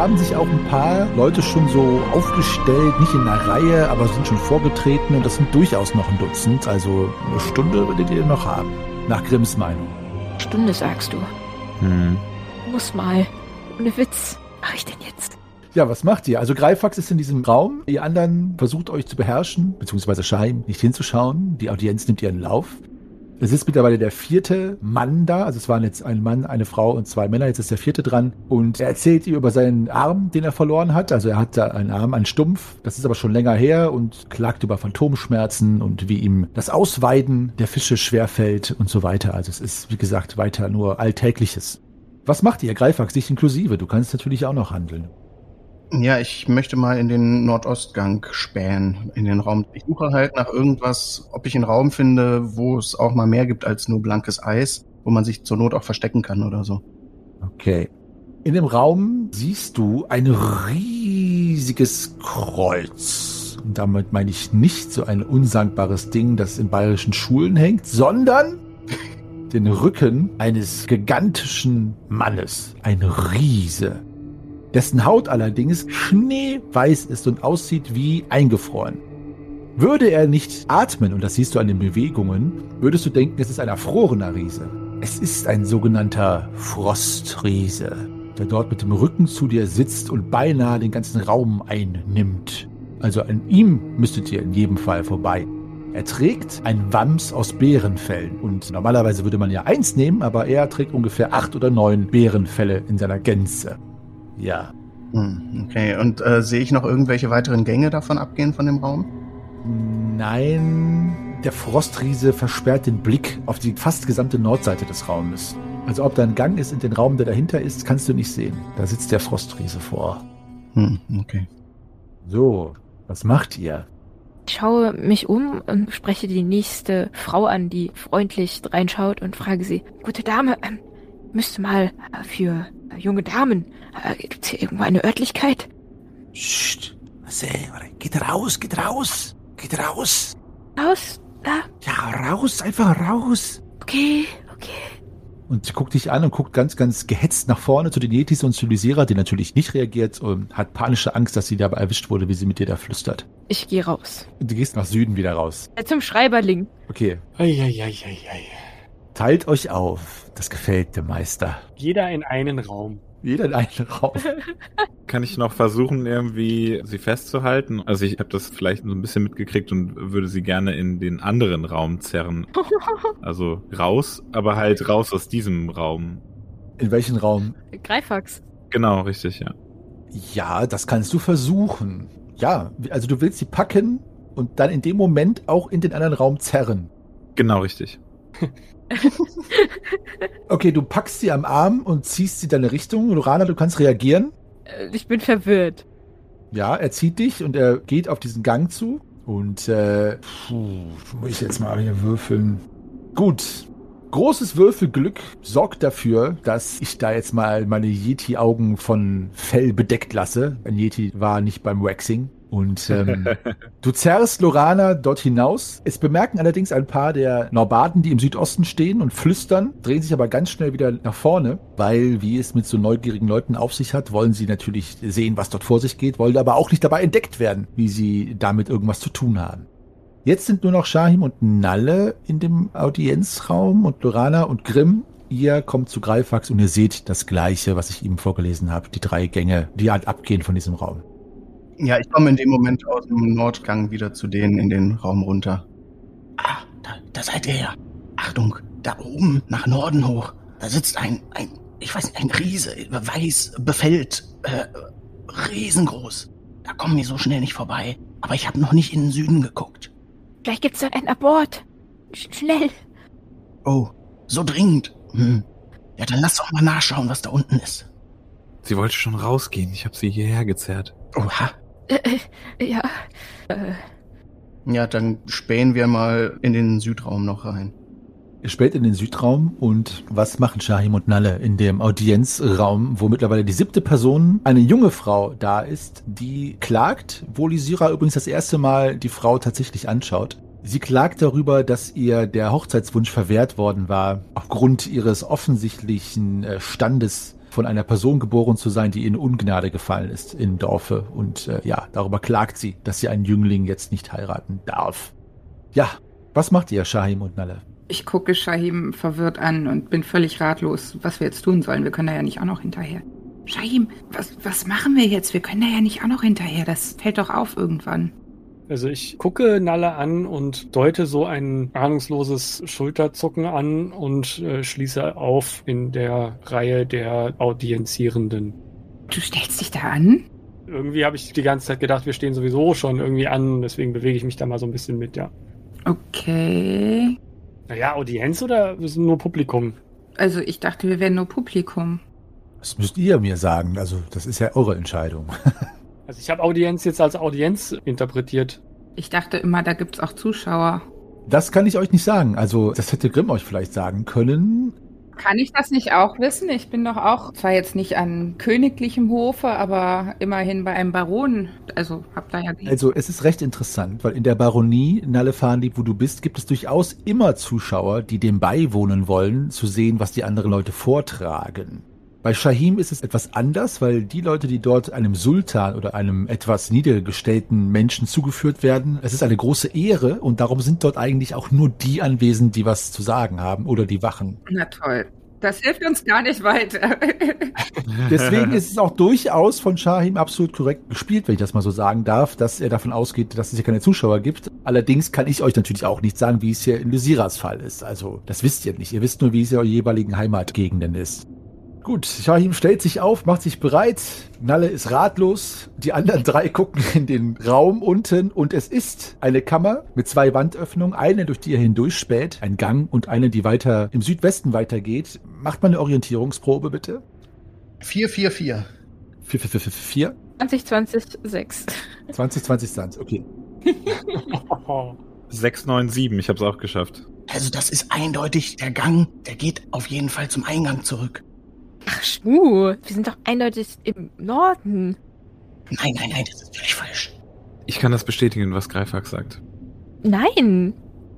Haben sich auch ein paar Leute schon so aufgestellt, nicht in einer Reihe, aber sind schon vorgetreten und das sind durchaus noch ein Dutzend. Also eine Stunde würdet ihr noch haben, nach Grimms Meinung. Stunde sagst du. Hm. Muss mal. Ohne Witz. Mach ich denn jetzt? Ja, was macht ihr? Also Greifax ist in diesem Raum. Ihr anderen versucht euch zu beherrschen, beziehungsweise Schein nicht hinzuschauen. Die Audienz nimmt ihren Lauf. Es ist mittlerweile der vierte Mann da. Also es waren jetzt ein Mann, eine Frau und zwei Männer. Jetzt ist der vierte dran. Und er erzählt ihr über seinen Arm, den er verloren hat. Also er hat da einen Arm, einen Stumpf. Das ist aber schon länger her und klagt über Phantomschmerzen und wie ihm das Ausweiden der Fische schwerfällt und so weiter. Also es ist, wie gesagt, weiter nur Alltägliches. Was macht ihr, Greifax, dich inklusive? Du kannst natürlich auch noch handeln. Ja, ich möchte mal in den Nordostgang spähen, in den Raum. Ich suche halt nach irgendwas, ob ich einen Raum finde, wo es auch mal mehr gibt als nur blankes Eis. wo man sich zur Not auch verstecken kann oder so. Okay. In dem Raum siehst du ein riesiges Kreuz. Und damit meine ich nicht so ein unsankbares Ding, das in bayerischen Schulen hängt, sondern <laughs> den Rücken eines gigantischen Mannes. Ein Riese. Dessen Haut allerdings schneeweiß ist und aussieht wie eingefroren. Würde er nicht atmen, und das siehst du an den Bewegungen, würdest du denken, es ist ein erfrorener Riese. Es ist ein sogenannter Frostriese, der dort mit dem Rücken zu dir sitzt und beinahe den ganzen Raum einnimmt. Also an ihm müsstet ihr in jedem Fall vorbei. Er trägt ein Wams aus Bärenfällen und normalerweise würde man ja eins nehmen, aber er trägt ungefähr acht oder neun Bärenfälle in seiner Gänze. Ja. Hm, okay, und äh, sehe ich noch irgendwelche weiteren Gänge davon abgehen von dem Raum? Nein, der Frostriese versperrt den Blick auf die fast gesamte Nordseite des Raumes. Also ob da ein Gang ist in den Raum, der dahinter ist, kannst du nicht sehen. Da sitzt der Frostriese vor. Hm, okay. So, was macht ihr? Ich schaue mich um und spreche die nächste Frau an, die freundlich reinschaut und frage sie, gute Dame, ähm, müsste mal äh, für äh, junge Damen, äh, gibt's hier irgendwo eine Örtlichkeit? Psst. Seh, geht raus, geht raus, geht raus. Raus? Da? Ja, raus, einfach raus. Okay, okay. Und sie guckt dich an und guckt ganz, ganz gehetzt nach vorne zu den Yetis und zu Lysera, die natürlich nicht reagiert und hat panische Angst, dass sie dabei erwischt wurde, wie sie mit dir da flüstert. Ich gehe raus. Und du gehst nach Süden wieder raus. Äh, Zum Schreiberling. Okay. Eieieiei. Teilt euch auf. Das gefällt dem Meister. Jeder in einen Raum. Jeder in einen Raum. <laughs> Kann ich noch versuchen, irgendwie sie festzuhalten? Also ich habe das vielleicht so ein bisschen mitgekriegt und würde sie gerne in den anderen Raum zerren. <laughs> Also raus, aber halt raus aus diesem Raum. In welchen Raum? Greifax. Genau, richtig, ja. Ja, das kannst du versuchen. Ja, also du willst sie packen und dann in dem Moment auch in den anderen Raum zerren. Genau, richtig. <laughs> <laughs> Okay, du packst sie am Arm und ziehst sie deine Richtung. Lorana, du kannst reagieren. Äh, Ich bin verwirrt. Ja, er zieht dich und er geht auf diesen Gang zu. Und äh, puh, muss ich jetzt mal hier würfeln. Gut. Großes Würfelglück sorgt dafür, dass ich da jetzt mal meine Yeti-Augen von Fell bedeckt lasse. Ein Yeti war nicht beim Waxing. Und ähm, <laughs> du zerrst Lorana dort hinaus. Es bemerken allerdings ein paar der Norbaden, die im Südosten stehen und flüstern, drehen sich aber ganz schnell wieder nach vorne, weil, wie es mit so neugierigen Leuten auf sich hat, wollen sie natürlich sehen, was dort vor sich geht, wollen aber auch nicht dabei entdeckt werden, wie sie damit irgendwas zu tun haben. Jetzt sind nur noch Shahim und Nalle in dem Audienzraum und Lorana und Grimm. Ihr kommt zu Greifax und ihr seht das Gleiche, was ich ihm vorgelesen habe. Die drei Gänge, die halt abgehen von diesem Raum. Ja, ich komme in dem Moment aus dem Nordgang wieder zu denen in den Raum runter. Ah, da, da seid ihr ja. Achtung, da oben nach Norden hoch. Da sitzt ein, ein, ich weiß nicht, ein Riese, weiß, befällt, äh, riesengroß. Da kommen wir so schnell nicht vorbei. Aber ich habe noch nicht in den Süden geguckt. Vielleicht gibt's da ein Abort. Sch schnell. Oh, so dringend. Hm. Ja, dann lass doch mal nachschauen, was da unten ist. Sie wollte schon rausgehen. Ich habe sie hierher gezerrt. Oha. Äh, äh, ja. Äh, Ja, dann spähen wir mal in den Südraum noch rein. Ihr späht in den Südraum und was machen Shahim und Nalle in dem Audienzraum, wo mittlerweile die siebte Person, eine junge Frau da ist, die klagt, wo Lysira übrigens das erste Mal die Frau tatsächlich anschaut. Sie klagt darüber, dass ihr der Hochzeitswunsch verwehrt worden war, aufgrund ihres offensichtlichen äh, Standes von einer Person geboren zu sein, die in Ungnade gefallen ist im Dorfe. Und äh, ja, darüber klagt sie, dass sie einen Jüngling jetzt nicht heiraten darf. Ja, was macht ihr, Shahim und Nalle? Ich gucke Shahim verwirrt an und bin völlig ratlos, was wir jetzt tun sollen. Wir können da ja nicht auch noch hinterher. Shahim, was, was machen wir jetzt? Wir können da ja nicht auch noch hinterher. Das fällt doch auf irgendwann. Also ich gucke Nalle an und deute so ein ahnungsloses Schulterzucken an und äh, schließe auf in der Reihe der Audienzierenden. Du stellst dich da an? Irgendwie habe ich die ganze Zeit gedacht, wir stehen sowieso schon irgendwie an, deswegen bewege ich mich da mal so ein bisschen mit, ja. Okay. Naja, Audienz oder wir sind nur Publikum? Also ich dachte, wir wären nur Publikum. Das müsst ihr mir sagen. Also, das ist ja eure Entscheidung. <laughs> Also ich habe Audienz jetzt als Audienz interpretiert. Ich dachte immer, da gibt's auch Zuschauer. Das kann ich euch nicht sagen. Also, das hätte Grimm euch vielleicht sagen können. Kann ich das nicht auch wissen? Ich bin doch auch zwar jetzt nicht an königlichem Hofe, aber immerhin bei einem Baron. Also hab da ja die Also es ist recht interessant, weil in der Baronie Nalefani, wo du bist, gibt es durchaus immer Zuschauer, die dem beiwohnen wollen, zu sehen, was die anderen Leute vortragen. Bei Shahim ist es etwas anders, weil die Leute, die dort einem Sultan oder einem etwas niedergestellten Menschen zugeführt werden, es ist eine große Ehre und darum sind dort eigentlich auch nur die anwesend, die was zu sagen haben oder die Wachen. Na toll. Das hilft uns gar nicht weiter. <laughs> <laughs> Deswegen ist es auch durchaus von Shahim absolut korrekt gespielt, wenn ich das mal so sagen darf, dass er davon ausgeht, dass es hier keine Zuschauer gibt. Allerdings kann ich euch natürlich auch nicht sagen, wie es hier in Lysiras Fall ist. Also, das wisst ihr nicht. Ihr wisst nur, wie es in euren jeweiligen Heimatgegenden ist. Gut, Shahim stellt sich auf, macht sich bereit. Nalle ist ratlos. Die anderen drei gucken <laughs> in den Raum unten und es ist eine Kammer mit zwei Wandöffnungen. Eine, durch die er hindurchspäht, ein Gang und eine, die weiter im Südwesten weitergeht. Macht mal eine Orientierungsprobe, bitte. 444. 4, 4, 4, 4, 4. 2020 6. 20, 20, 20. Okay. <laughs> 697, ich habe es auch geschafft. Also das ist eindeutig der Gang, der geht auf jeden Fall zum Eingang zurück. Ach, Schmu, wir sind doch eindeutig im Norden. Nein, nein, nein, das ist völlig falsch. Ich kann das bestätigen, was Greifhack sagt. Nein,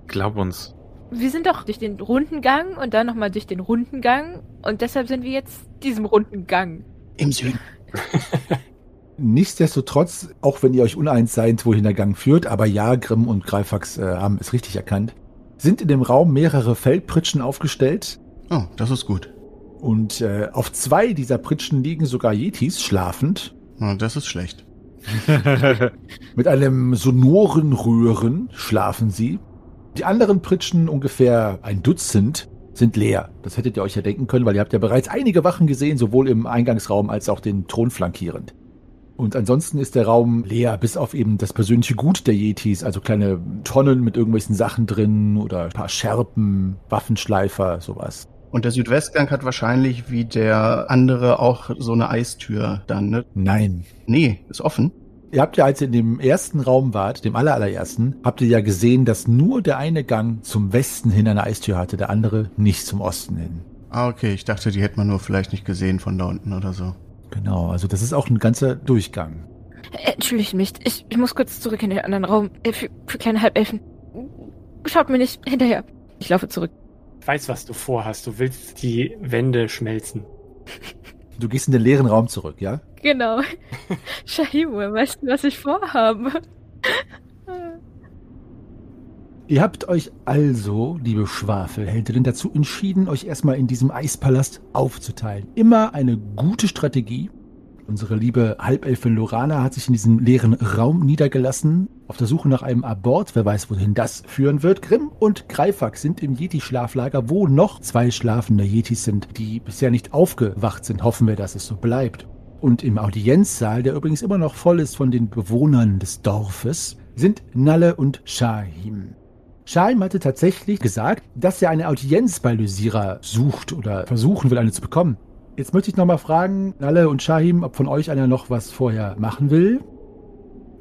Glaub uns. wir sind doch durch den runden Gang und dann nochmal durch den runden Gang und deshalb sind wir jetzt diesem runden Gang. Im Süden. <laughs> Nichtsdestotrotz, auch wenn ihr euch uneins seid, wohin der Gang führt, aber ja, Grimm und Greifax äh, haben es richtig erkannt, sind in dem Raum mehrere Feldpritschen aufgestellt Oh, das ist gut. Und äh, auf zwei dieser Pritschen liegen sogar Yetis schlafend Oh, das ist schlecht. <laughs> Mit einem sonoren Röhren schlafen sie. Die anderen Pritschen, ungefähr ein Dutzend, sind leer. Das hättet ihr euch ja denken können, weil ihr habt ja bereits einige Wachen gesehen, sowohl im Eingangsraum als auch den Thron flankierend. Und ansonsten ist der Raum leer, bis auf eben das persönliche Gut der Yetis, also kleine Tonnen mit irgendwelchen Sachen drin oder ein paar Scherpen, Waffenschleifer, sowas. Und der Südwestgang hat wahrscheinlich wie der andere auch so eine Eistür dann, ne? Nein. Nee, ist offen. Ihr habt ja, als ihr in dem ersten Raum wart, dem allerallerersten, habt ihr ja gesehen, dass nur der eine Gang zum Westen hin eine Eistür hatte, der andere nicht zum Osten hin. Ah, okay. Ich dachte, die hätte man nur vielleicht nicht gesehen von da unten oder so. Genau, also das ist auch ein ganzer Durchgang. Entschuldigt mich, ich, ich muss kurz zurück in den anderen Raum. Äh, für, für kleine Halbelfen. Schaut mir nicht hinterher. Ich laufe zurück. Ich weiß, was du vorhast. Du willst die Wände schmelzen. Du gehst in den leeren Raum zurück, ja? Genau. <laughs> Shahimur, weißt du, was ich vorhabe? Ihr habt euch also, liebe Schwafelhälterin, dazu entschieden, euch erstmal in diesem Eispalast aufzuteilen. Immer eine gute Strategie. Unsere liebe Halbelfin Lorana hat sich in diesem leeren Raum niedergelassen, auf der Suche nach einem Abort. Wer weiß, wohin das führen wird. Grimm und Greifak sind im Yeti-Schlaflager, wo noch zwei schlafende Yetis sind, die bisher nicht aufgewacht sind. Hoffen wir, dass es so bleibt. Und im Audienzsaal, der übrigens immer noch voll ist von den Bewohnern des Dorfes, sind Nalle und Shahim. Shahim hatte tatsächlich gesagt, dass er eine Audienz bei Lysira sucht oder versuchen will, eine zu bekommen. Jetzt möchte ich nochmal fragen, Nalle und Shahim, ob von euch einer noch was vorher machen will.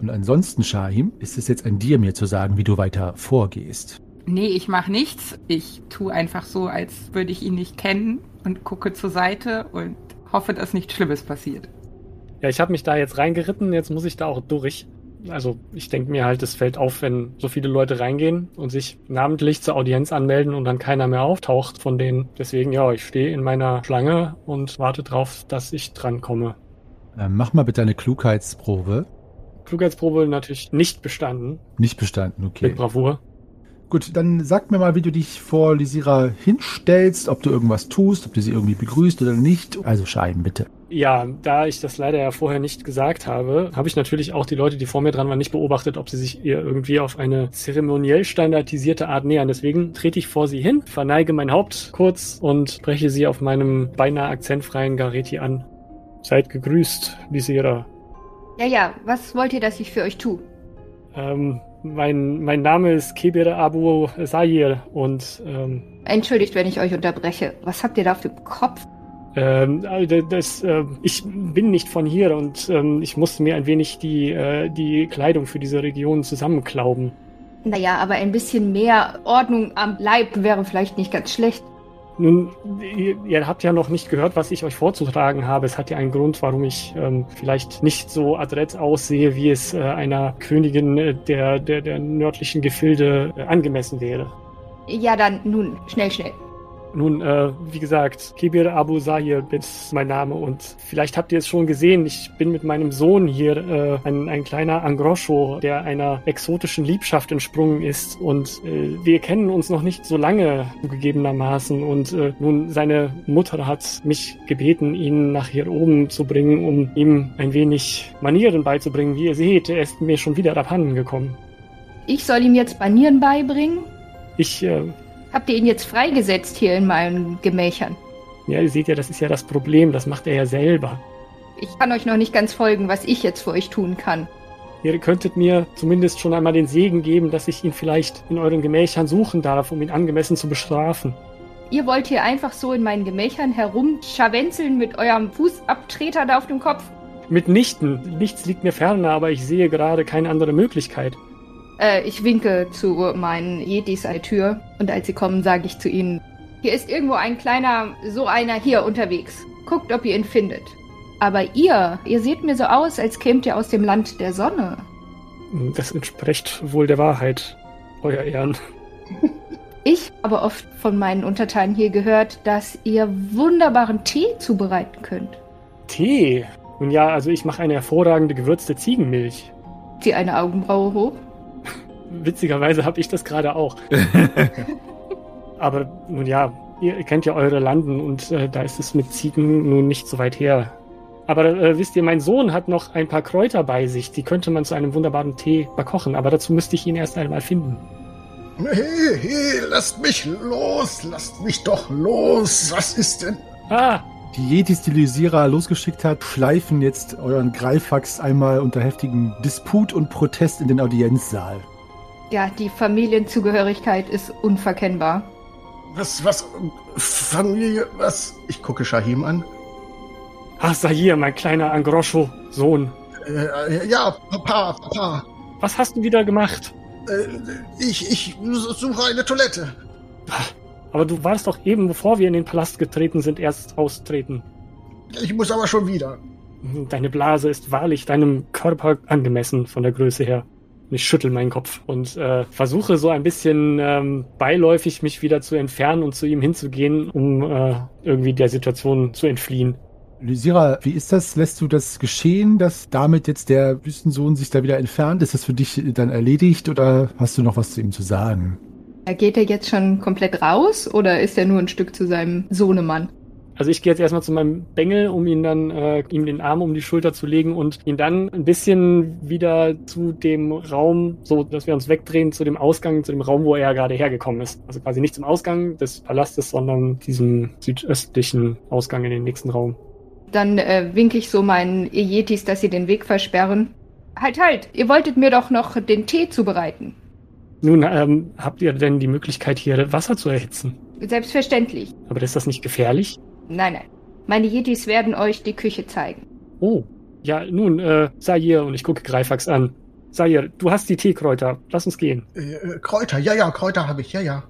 Und ansonsten, Shahim, ist es jetzt an dir, mir zu sagen, wie du weiter vorgehst. Nee, ich mache nichts. Ich tue einfach so, als würde ich ihn nicht kennen und gucke zur Seite und hoffe, dass nichts Schlimmes passiert. Ja, ich habe mich da jetzt reingeritten, jetzt muss ich da auch durch. Also ich denke mir halt, es fällt auf, wenn so viele Leute reingehen und sich namentlich zur Audienz anmelden und dann keiner mehr auftaucht von denen. Deswegen, ja, ich stehe in meiner Schlange und warte drauf, dass ich drankomme. Ähm, mach mal bitte eine Klugheitsprobe. Klugheitsprobe natürlich nicht bestanden. Nicht bestanden, okay. Mit Bravour. Gut, dann sag mir mal, wie du dich vor Lysira hinstellst, ob du irgendwas tust, ob du sie irgendwie begrüßt oder nicht. Also Scheiben, bitte. Ja, da ich das leider ja vorher nicht gesagt habe, habe ich natürlich auch die Leute, die vor mir dran waren, nicht beobachtet, ob sie sich ihr irgendwie auf eine zeremoniell standardisierte Art nähern. Deswegen trete ich vor sie hin, verneige mein Haupt kurz und spreche sie auf meinem beinahe akzentfreien Gareti an. Seid gegrüßt, Lisera. Ja, ja, was wollt ihr, dass ich für euch tue? Ähm, mein, mein Name ist Kebir Abu Sayir und ähm, Entschuldigt, wenn ich euch unterbreche. Was habt ihr da auf dem Kopf? Ähm, also das, äh, ich bin nicht von hier und ähm, ich musste mir ein wenig die, äh, die Kleidung für diese Region zusammenklauben. Naja, aber ein bisschen mehr Ordnung am Leib wäre vielleicht nicht ganz schlecht. Nun, ihr, ihr, habt ja noch nicht gehört, was ich euch vorzutragen habe. Es hat ja einen Grund, warum ich ähm, vielleicht nicht so adrett aussehe, wie es äh, einer Königin äh, der, der, der nördlichen Gefilde äh, angemessen wäre. Ja, dann nun, schnell, schnell. Nun, äh, wie gesagt, Kibir Abu Zahir ist mein Name und vielleicht habt ihr es schon gesehen, ich bin mit meinem Sohn hier, äh, ein, ein kleiner Angroscho, der einer exotischen Liebschaft entsprungen ist und äh, wir kennen uns noch nicht so lange zugegebenermaßen und äh, nun, seine Mutter hat mich gebeten, ihn nach hier oben zu bringen, um ihm ein wenig Manieren beizubringen. Wie ihr seht, er ist mir schon wieder abhanden gekommen. Ich soll ihm jetzt Manieren beibringen? Ich äh, Habt ihr ihn jetzt freigesetzt hier in meinen Gemächern? Ja, ihr seht ja, das ist ja das Problem. Das macht er ja selber. Ich kann euch noch nicht ganz folgen, was ich jetzt für euch tun kann. Ihr könntet mir zumindest schon einmal den Segen geben, dass ich ihn vielleicht in euren Gemächern suchen darf, um ihn angemessen zu bestrafen. Ihr wollt hier einfach so in meinen Gemächern herumscharwenzeln mit eurem Fußabtreter da auf dem Kopf? Mitnichten. Nichts liegt mir ferner, aber ich sehe gerade keine andere Möglichkeit. Äh, ich winke zu meinen Yetis an Tür und als sie kommen, sage ich zu ihnen, hier ist irgendwo ein kleiner, so einer hier unterwegs. Guckt, ob ihr ihn findet. Aber ihr, ihr seht mir so aus, als kämt ihr aus dem Land der Sonne. Das entspricht wohl der Wahrheit, euer Ehren. <laughs> Ich habe oft von meinen Untertanen hier gehört, dass ihr wunderbaren Tee zubereiten könnt. Tee? Nun ja, also ich mache eine hervorragende gewürzte Ziegenmilch. Die eine Augenbraue hoch witzigerweise habe ich das gerade auch. <laughs> Aber nun ja, ihr kennt ja eure Landen und äh, da ist es mit Ziegen nun nicht so weit her. Aber äh, wisst ihr, mein Sohn hat noch ein paar Kräuter bei sich, die könnte man zu einem wunderbaren Tee verkochen, aber dazu müsste ich ihn erst einmal finden. Hey, hey, lasst mich los, lasst mich doch los, was ist denn? Ah! Die Yetis, die Lysira losgeschickt hat, schleifen jetzt euren Greifax einmal unter heftigem Disput und Protest in den Audienzsaal. Ja, die Familienzugehörigkeit ist unverkennbar. Was, was, Familie, was? Ich gucke Shahim an. Ah, Sahir, mein kleiner Angroscho-Sohn. Äh, ja, Papa, Papa. Was hast du wieder gemacht? Äh, ich, ich suche eine Toilette. Aber du warst doch eben, bevor wir in den Palast getreten sind, erst austreten. Ich muss aber schon wieder. Deine Blase ist wahrlich deinem Körper angemessen von der Größe her. Ich schüttel meinen Kopf und äh, versuche so ein bisschen ähm, beiläufig mich wieder zu entfernen und zu ihm hinzugehen, um äh, irgendwie der Situation zu entfliehen. Lysira, wie ist das? Lässt du das geschehen, dass damit jetzt der Wüstensohn sich da wieder entfernt? Ist das für dich dann erledigt oder hast du noch was zu ihm zu sagen? Geht er jetzt schon komplett raus oder ist er nur ein Stück zu seinem Sohnemann? Also ich gehe jetzt erstmal zu meinem Bengel, um ihn dann, äh, ihm den Arm um die Schulter zu legen und ihn dann ein bisschen wieder zu dem Raum, so dass wir uns wegdrehen, zu dem Ausgang, zu dem Raum, wo er gerade hergekommen ist. Also quasi nicht zum Ausgang des Palastes, sondern diesem südöstlichen Ausgang in den nächsten Raum. Dann äh, winke ich so meinen Yetis, dass sie den Weg versperren. Halt, halt! Ihr wolltet mir doch noch den Tee zubereiten. Nun, ähm, habt ihr denn die Möglichkeit, hier Wasser zu erhitzen? Selbstverständlich. Aber ist das nicht gefährlich? Nein, nein. Meine Yetis werden euch die Küche zeigen. Oh, ja, nun, äh, Sayir, und ich gucke Greifax an. Sayir, du hast die Teekräuter. Lass uns gehen. Äh, äh Kräuter, ja, ja, Kräuter habe ich, ja, ja.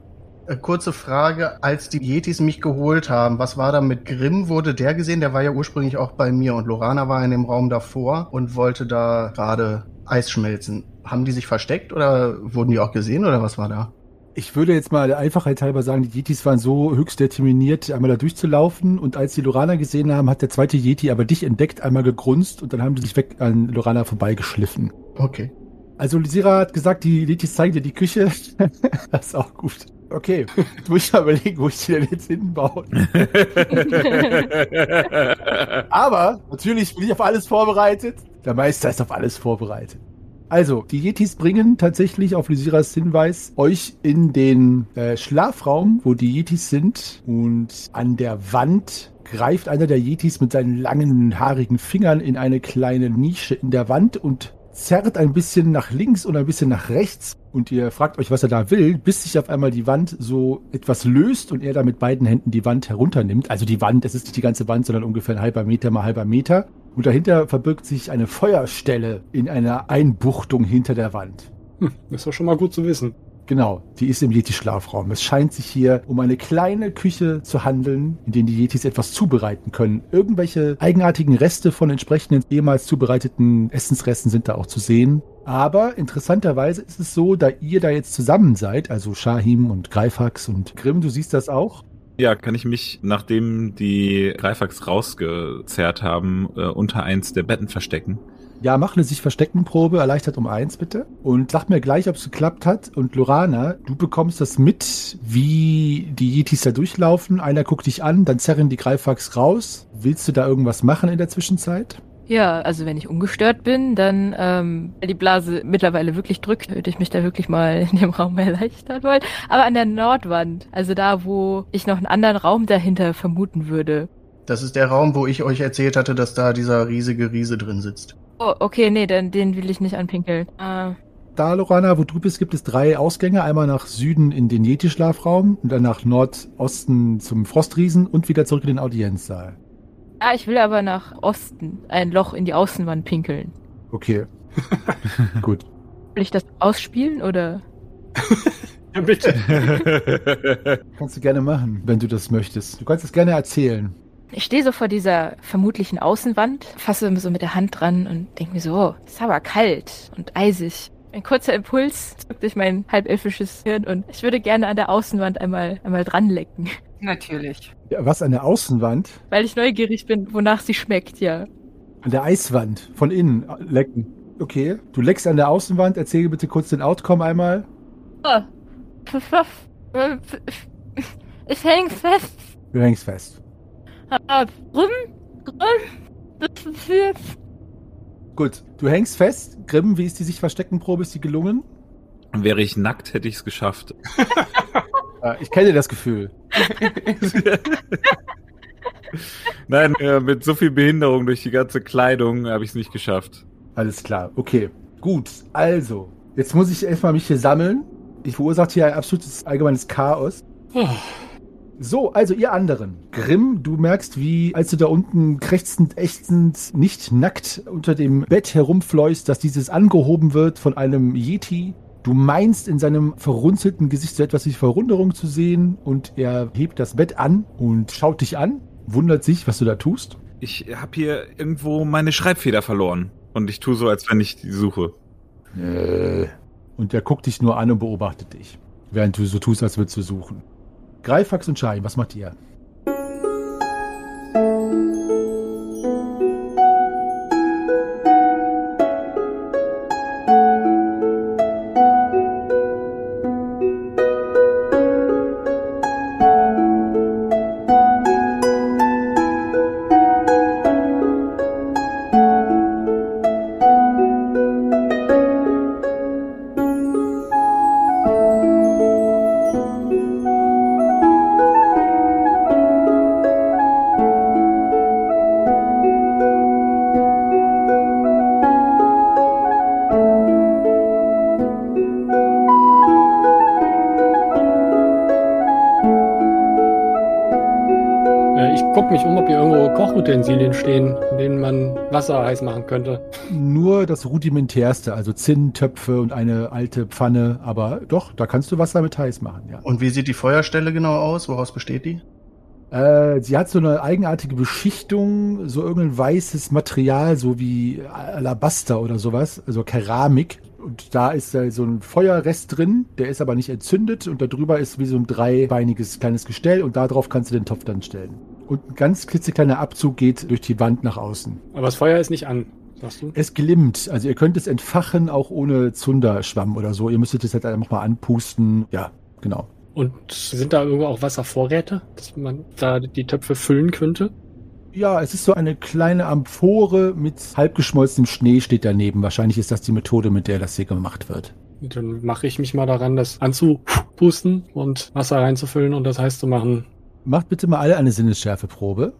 Äh, kurze Frage, als die Yetis mich geholt haben, was war da mit Grimm? Wurde der gesehen? Der war ja ursprünglich auch bei mir und Lorana war in dem Raum davor und wollte da gerade Eis schmelzen. Haben die sich versteckt oder wurden die auch gesehen oder was war da? Ich würde jetzt mal der Einfachheit halber sagen, die Yetis waren so höchst determiniert, einmal da durchzulaufen. Und als die Lorana gesehen haben, hat der zweite Yeti aber dich entdeckt, einmal gegrunzt und dann haben sie sich weg an Lorana vorbeigeschliffen. Okay. Also Lysira hat gesagt, die Yetis zeigen dir die Küche. <laughs> das ist auch gut. Okay, jetzt muss ich mal überlegen, wo ich die denn jetzt hinbaue. <laughs> aber natürlich bin ich auf alles vorbereitet. Der Meister ist auf alles vorbereitet. Also, die Yetis bringen tatsächlich auf Lysiras Hinweis euch in den äh, Schlafraum, wo die Yetis sind. Und an der Wand greift einer der Yetis mit seinen langen, haarigen Fingern in eine kleine Nische in der Wand und zerrt ein bisschen nach links und ein bisschen nach rechts. Und ihr fragt euch, was er da will, bis sich auf einmal die Wand so etwas löst und er da mit beiden Händen die Wand herunternimmt. Also die Wand, es ist nicht die ganze Wand, sondern ungefähr ein halber Meter mal halber Meter. Und dahinter verbirgt sich eine Feuerstelle in einer Einbuchtung hinter der Wand. Hm, ist doch schon mal gut zu wissen. Genau, die ist im Yeti-Schlafraum. Es scheint sich hier um eine kleine Küche zu handeln, in der die Yetis etwas zubereiten können. Irgendwelche eigenartigen Reste von entsprechenden ehemals zubereiteten Essensresten sind da auch zu sehen. Aber interessanterweise ist es so, da ihr da jetzt zusammen seid, also Shahim und Greifax und Grimm, du siehst das auch, Ja, kann ich mich, nachdem die Greifax rausgezerrt haben, äh, unter eins der Betten verstecken? Ja, mach eine sich verstecken Probe, erleichtert um eins bitte. Und sag mir gleich, ob es geklappt hat. Und Lorana, du bekommst das mit, wie die Yetis da durchlaufen. Einer guckt dich an, dann zerren die Greifax raus. Willst du da irgendwas machen in der Zwischenzeit? Ja, also wenn ich ungestört bin, dann, ähm, weil die Blase mittlerweile wirklich drückt, würde ich mich da wirklich mal <laughs> in dem Raum erleichtern wollen. Aber an der Nordwand, also da, wo ich noch einen anderen Raum dahinter vermuten würde. Das ist der Raum, wo ich euch erzählt hatte, dass da dieser riesige Riese drin sitzt. Oh, okay, nee, dann den will ich nicht anpinkeln. Äh, Da, Lorana, wo du bist, gibt es drei Ausgänge. Einmal nach Süden in den Yeti-Schlafraum und dann nach Nordosten zum Frostriesen und wieder zurück in den Audienzsaal. Ah, ich will aber nach Osten ein Loch in die Außenwand pinkeln. Okay. <laughs> Gut. Will ich das ausspielen oder? <laughs> Ja, bitte. <laughs> Kannst du gerne machen, wenn du das möchtest. Du kannst es gerne erzählen. Ich stehe so vor dieser vermutlichen Außenwand, fasse so mit der Hand dran und denke mir so, oh, ist aber kalt und eisig. Ein kurzer Impuls zuckt durch mein halbelfisches Hirn und ich würde gerne an der Außenwand einmal, einmal dran lecken. Natürlich. Ja, was an der Außenwand? Weil ich neugierig bin, wonach sie schmeckt, ja. An der Eiswand. Von innen äh, lecken. Okay. Du leckst an der Außenwand. Erzähl bitte kurz den Outcome einmal. Oh. Ich häng fest. Du hängst fest. Ah, Grimm, Grimm, das ist jetzt. Gut. Du hängst fest. Grimm, wie ist die sich verstecken Probe? Ist die gelungen? Wäre ich nackt, hätte ich es geschafft. <laughs> Ich kenne das Gefühl. <laughs> Nein, äh, mit so viel Behinderung durch die ganze Kleidung habe ich es nicht geschafft. Alles klar. Okay. Gut. Also. Jetzt muss ich erstmal mich hier sammeln. Ich verursache hier ein absolutes allgemeines Chaos. So, also ihr anderen. Grimm, du merkst, wie, als du da unten krächzend, ächzend, nicht nackt unter dem Bett herumfleust, dass dieses angehoben wird von einem Yeti. Du meinst in seinem verrunzelten Gesicht so etwas wie Verwunderung zu sehen und er hebt das Bett an und schaut dich an, wundert sich, was du da tust. Ich habe hier irgendwo meine Schreibfeder verloren. Und ich tue so, als wenn ich die suche. Äh. Und er guckt dich nur an und beobachtet dich, während du so tust, als würdest du suchen. Greifax und Schein, was macht ihr? Wasser heiß machen könnte. Nur das rudimentärste, also Zinntöpfe und eine alte Pfanne, aber doch, da kannst du Wasser mit heiß machen, ja. Und wie sieht die Feuerstelle genau aus? Woraus besteht die? Äh, sie hat so eine eigenartige Beschichtung, so irgendein weißes Material, so wie Alabaster oder sowas, also Keramik. Und da ist äh, so ein Feuerrest drin, der ist aber nicht entzündet und darüber ist wie so ein dreibeiniges kleines Gestell und darauf kannst du den Topf dann stellen. Und ein ganz klitzekleiner Abzug geht durch die Wand nach außen. Aber das Feuer ist nicht an, sagst du? Es glimmt, also ihr könnt es entfachen, auch ohne Zunderschwamm oder so. Ihr müsstet es halt einfach mal anpusten. Ja, genau. Und sind da irgendwo auch Wasservorräte, dass man da die Töpfe füllen könnte? Ja, es ist so eine kleine Amphore mit halbgeschmolzenem Schnee steht daneben. Wahrscheinlich ist das die Methode, mit der das hier gemacht wird. Dann mache ich mich mal daran, das anzupusten und Wasser reinzufüllen und das heiß zu machen. Macht bitte mal alle eine Sinnesschärfeprobe.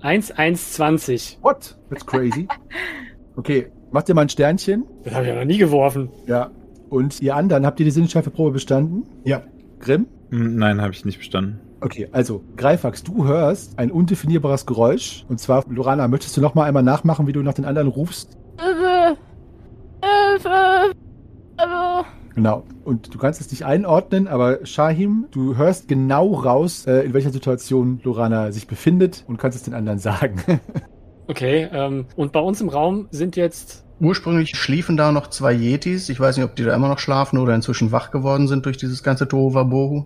1, 1, 20. What? That's crazy. Okay, macht ihr mal ein Sternchen. Das habe ich ja noch nie geworfen. Ja. Und ihr anderen, habt ihr die Sinnesschärfeprobe bestanden? Ja. Grimm? Hm, Nein, habe ich nicht bestanden. Okay, also Greifax, du hörst ein undefinierbares Geräusch. Und zwar, Lorana, möchtest du noch mal einmal nachmachen, wie du nach den anderen rufst? Genau. Und du kannst es nicht einordnen, aber Shahim, du hörst genau raus, äh, in welcher Situation Lorana sich befindet und kannst es den anderen sagen. <laughs> Okay, ähm, und bei uns im Raum sind jetzt. Ursprünglich schliefen da noch zwei Yetis. Ich weiß nicht, ob die da immer noch schlafen oder inzwischen wach geworden sind durch dieses ganze Tohuwabohu.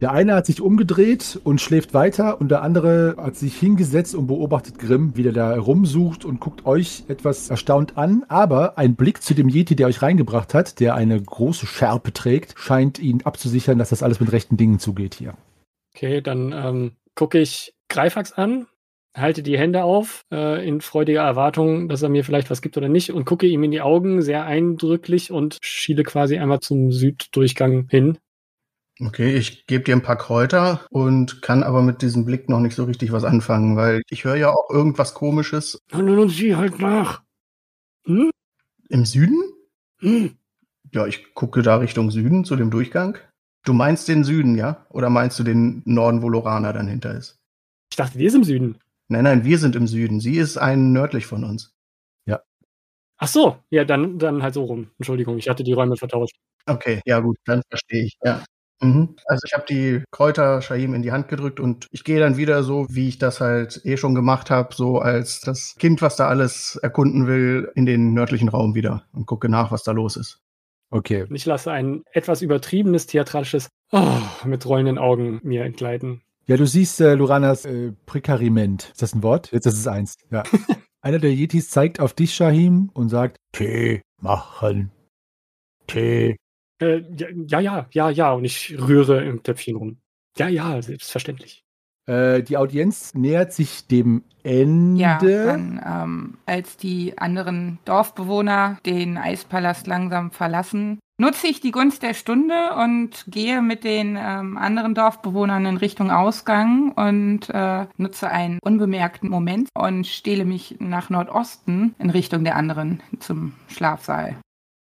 Der eine hat sich umgedreht und schläft weiter und der andere hat sich hingesetzt und beobachtet Grimm, wie der da rumsucht und guckt euch etwas erstaunt an. Aber ein Blick zu dem Yeti, der euch reingebracht hat, der eine große Schärpe trägt, scheint ihn abzusichern, dass das alles mit rechten Dingen zugeht hier. Okay, dann ähm, gucke ich Greifax an, halte die Hände auf, äh, in freudiger Erwartung, dass er mir vielleicht was gibt oder nicht, und gucke ihm in die Augen sehr eindrücklich und schiele quasi einmal zum Süddurchgang hin. Okay, ich gebe dir ein paar Kräuter und kann aber mit diesem Blick noch nicht so richtig was anfangen, weil ich höre ja auch irgendwas Komisches. Und nun sieh halt nach. Hm? Im Süden? Hm. Ja, ich gucke da Richtung Süden zu dem Durchgang. Du meinst den Süden, ja? Oder meinst du den Norden, wo Lorana dann hinter ist? Ich dachte, die ist im Süden. Nein, nein, wir sind im Süden. Sie ist ein nördlich von uns. Ach so, ja, dann, dann halt so rum. Entschuldigung, ich hatte die Räume vertauscht. Okay, ja gut, dann verstehe ich, ja. Mhm. Also ich habe die Kräuter Shahim in die Hand gedrückt und ich gehe dann wieder so, wie ich das halt eh schon gemacht habe, so als das Kind, was da alles erkunden will, in den nördlichen Raum wieder und gucke nach, was da los ist. Okay. Ich lasse ein etwas übertriebenes theatralisches oh, mit rollenden Augen mir entgleiten. Ja, du siehst äh, Loranas äh, Präkariment. Ist das ein Wort? Jetzt ist es eins. Ja. <laughs> Einer der Yetis zeigt auf dich, Shahim, und sagt, Tee machen. Tee. Äh, ja, ja, ja, ja. Und ich rühre im Töpfchen rum. Ja, ja, selbstverständlich. Äh, die Audienz nähert sich dem Ende. Ja, dann, ähm, als die anderen Dorfbewohner den Eispalast langsam verlassen, nutze ich die Gunst der Stunde und gehe mit den ähm, anderen Dorfbewohnern in Richtung Ausgang und äh, nutze einen unbemerkten Moment und stehle mich nach Nordosten in Richtung der anderen zum Schlafsaal.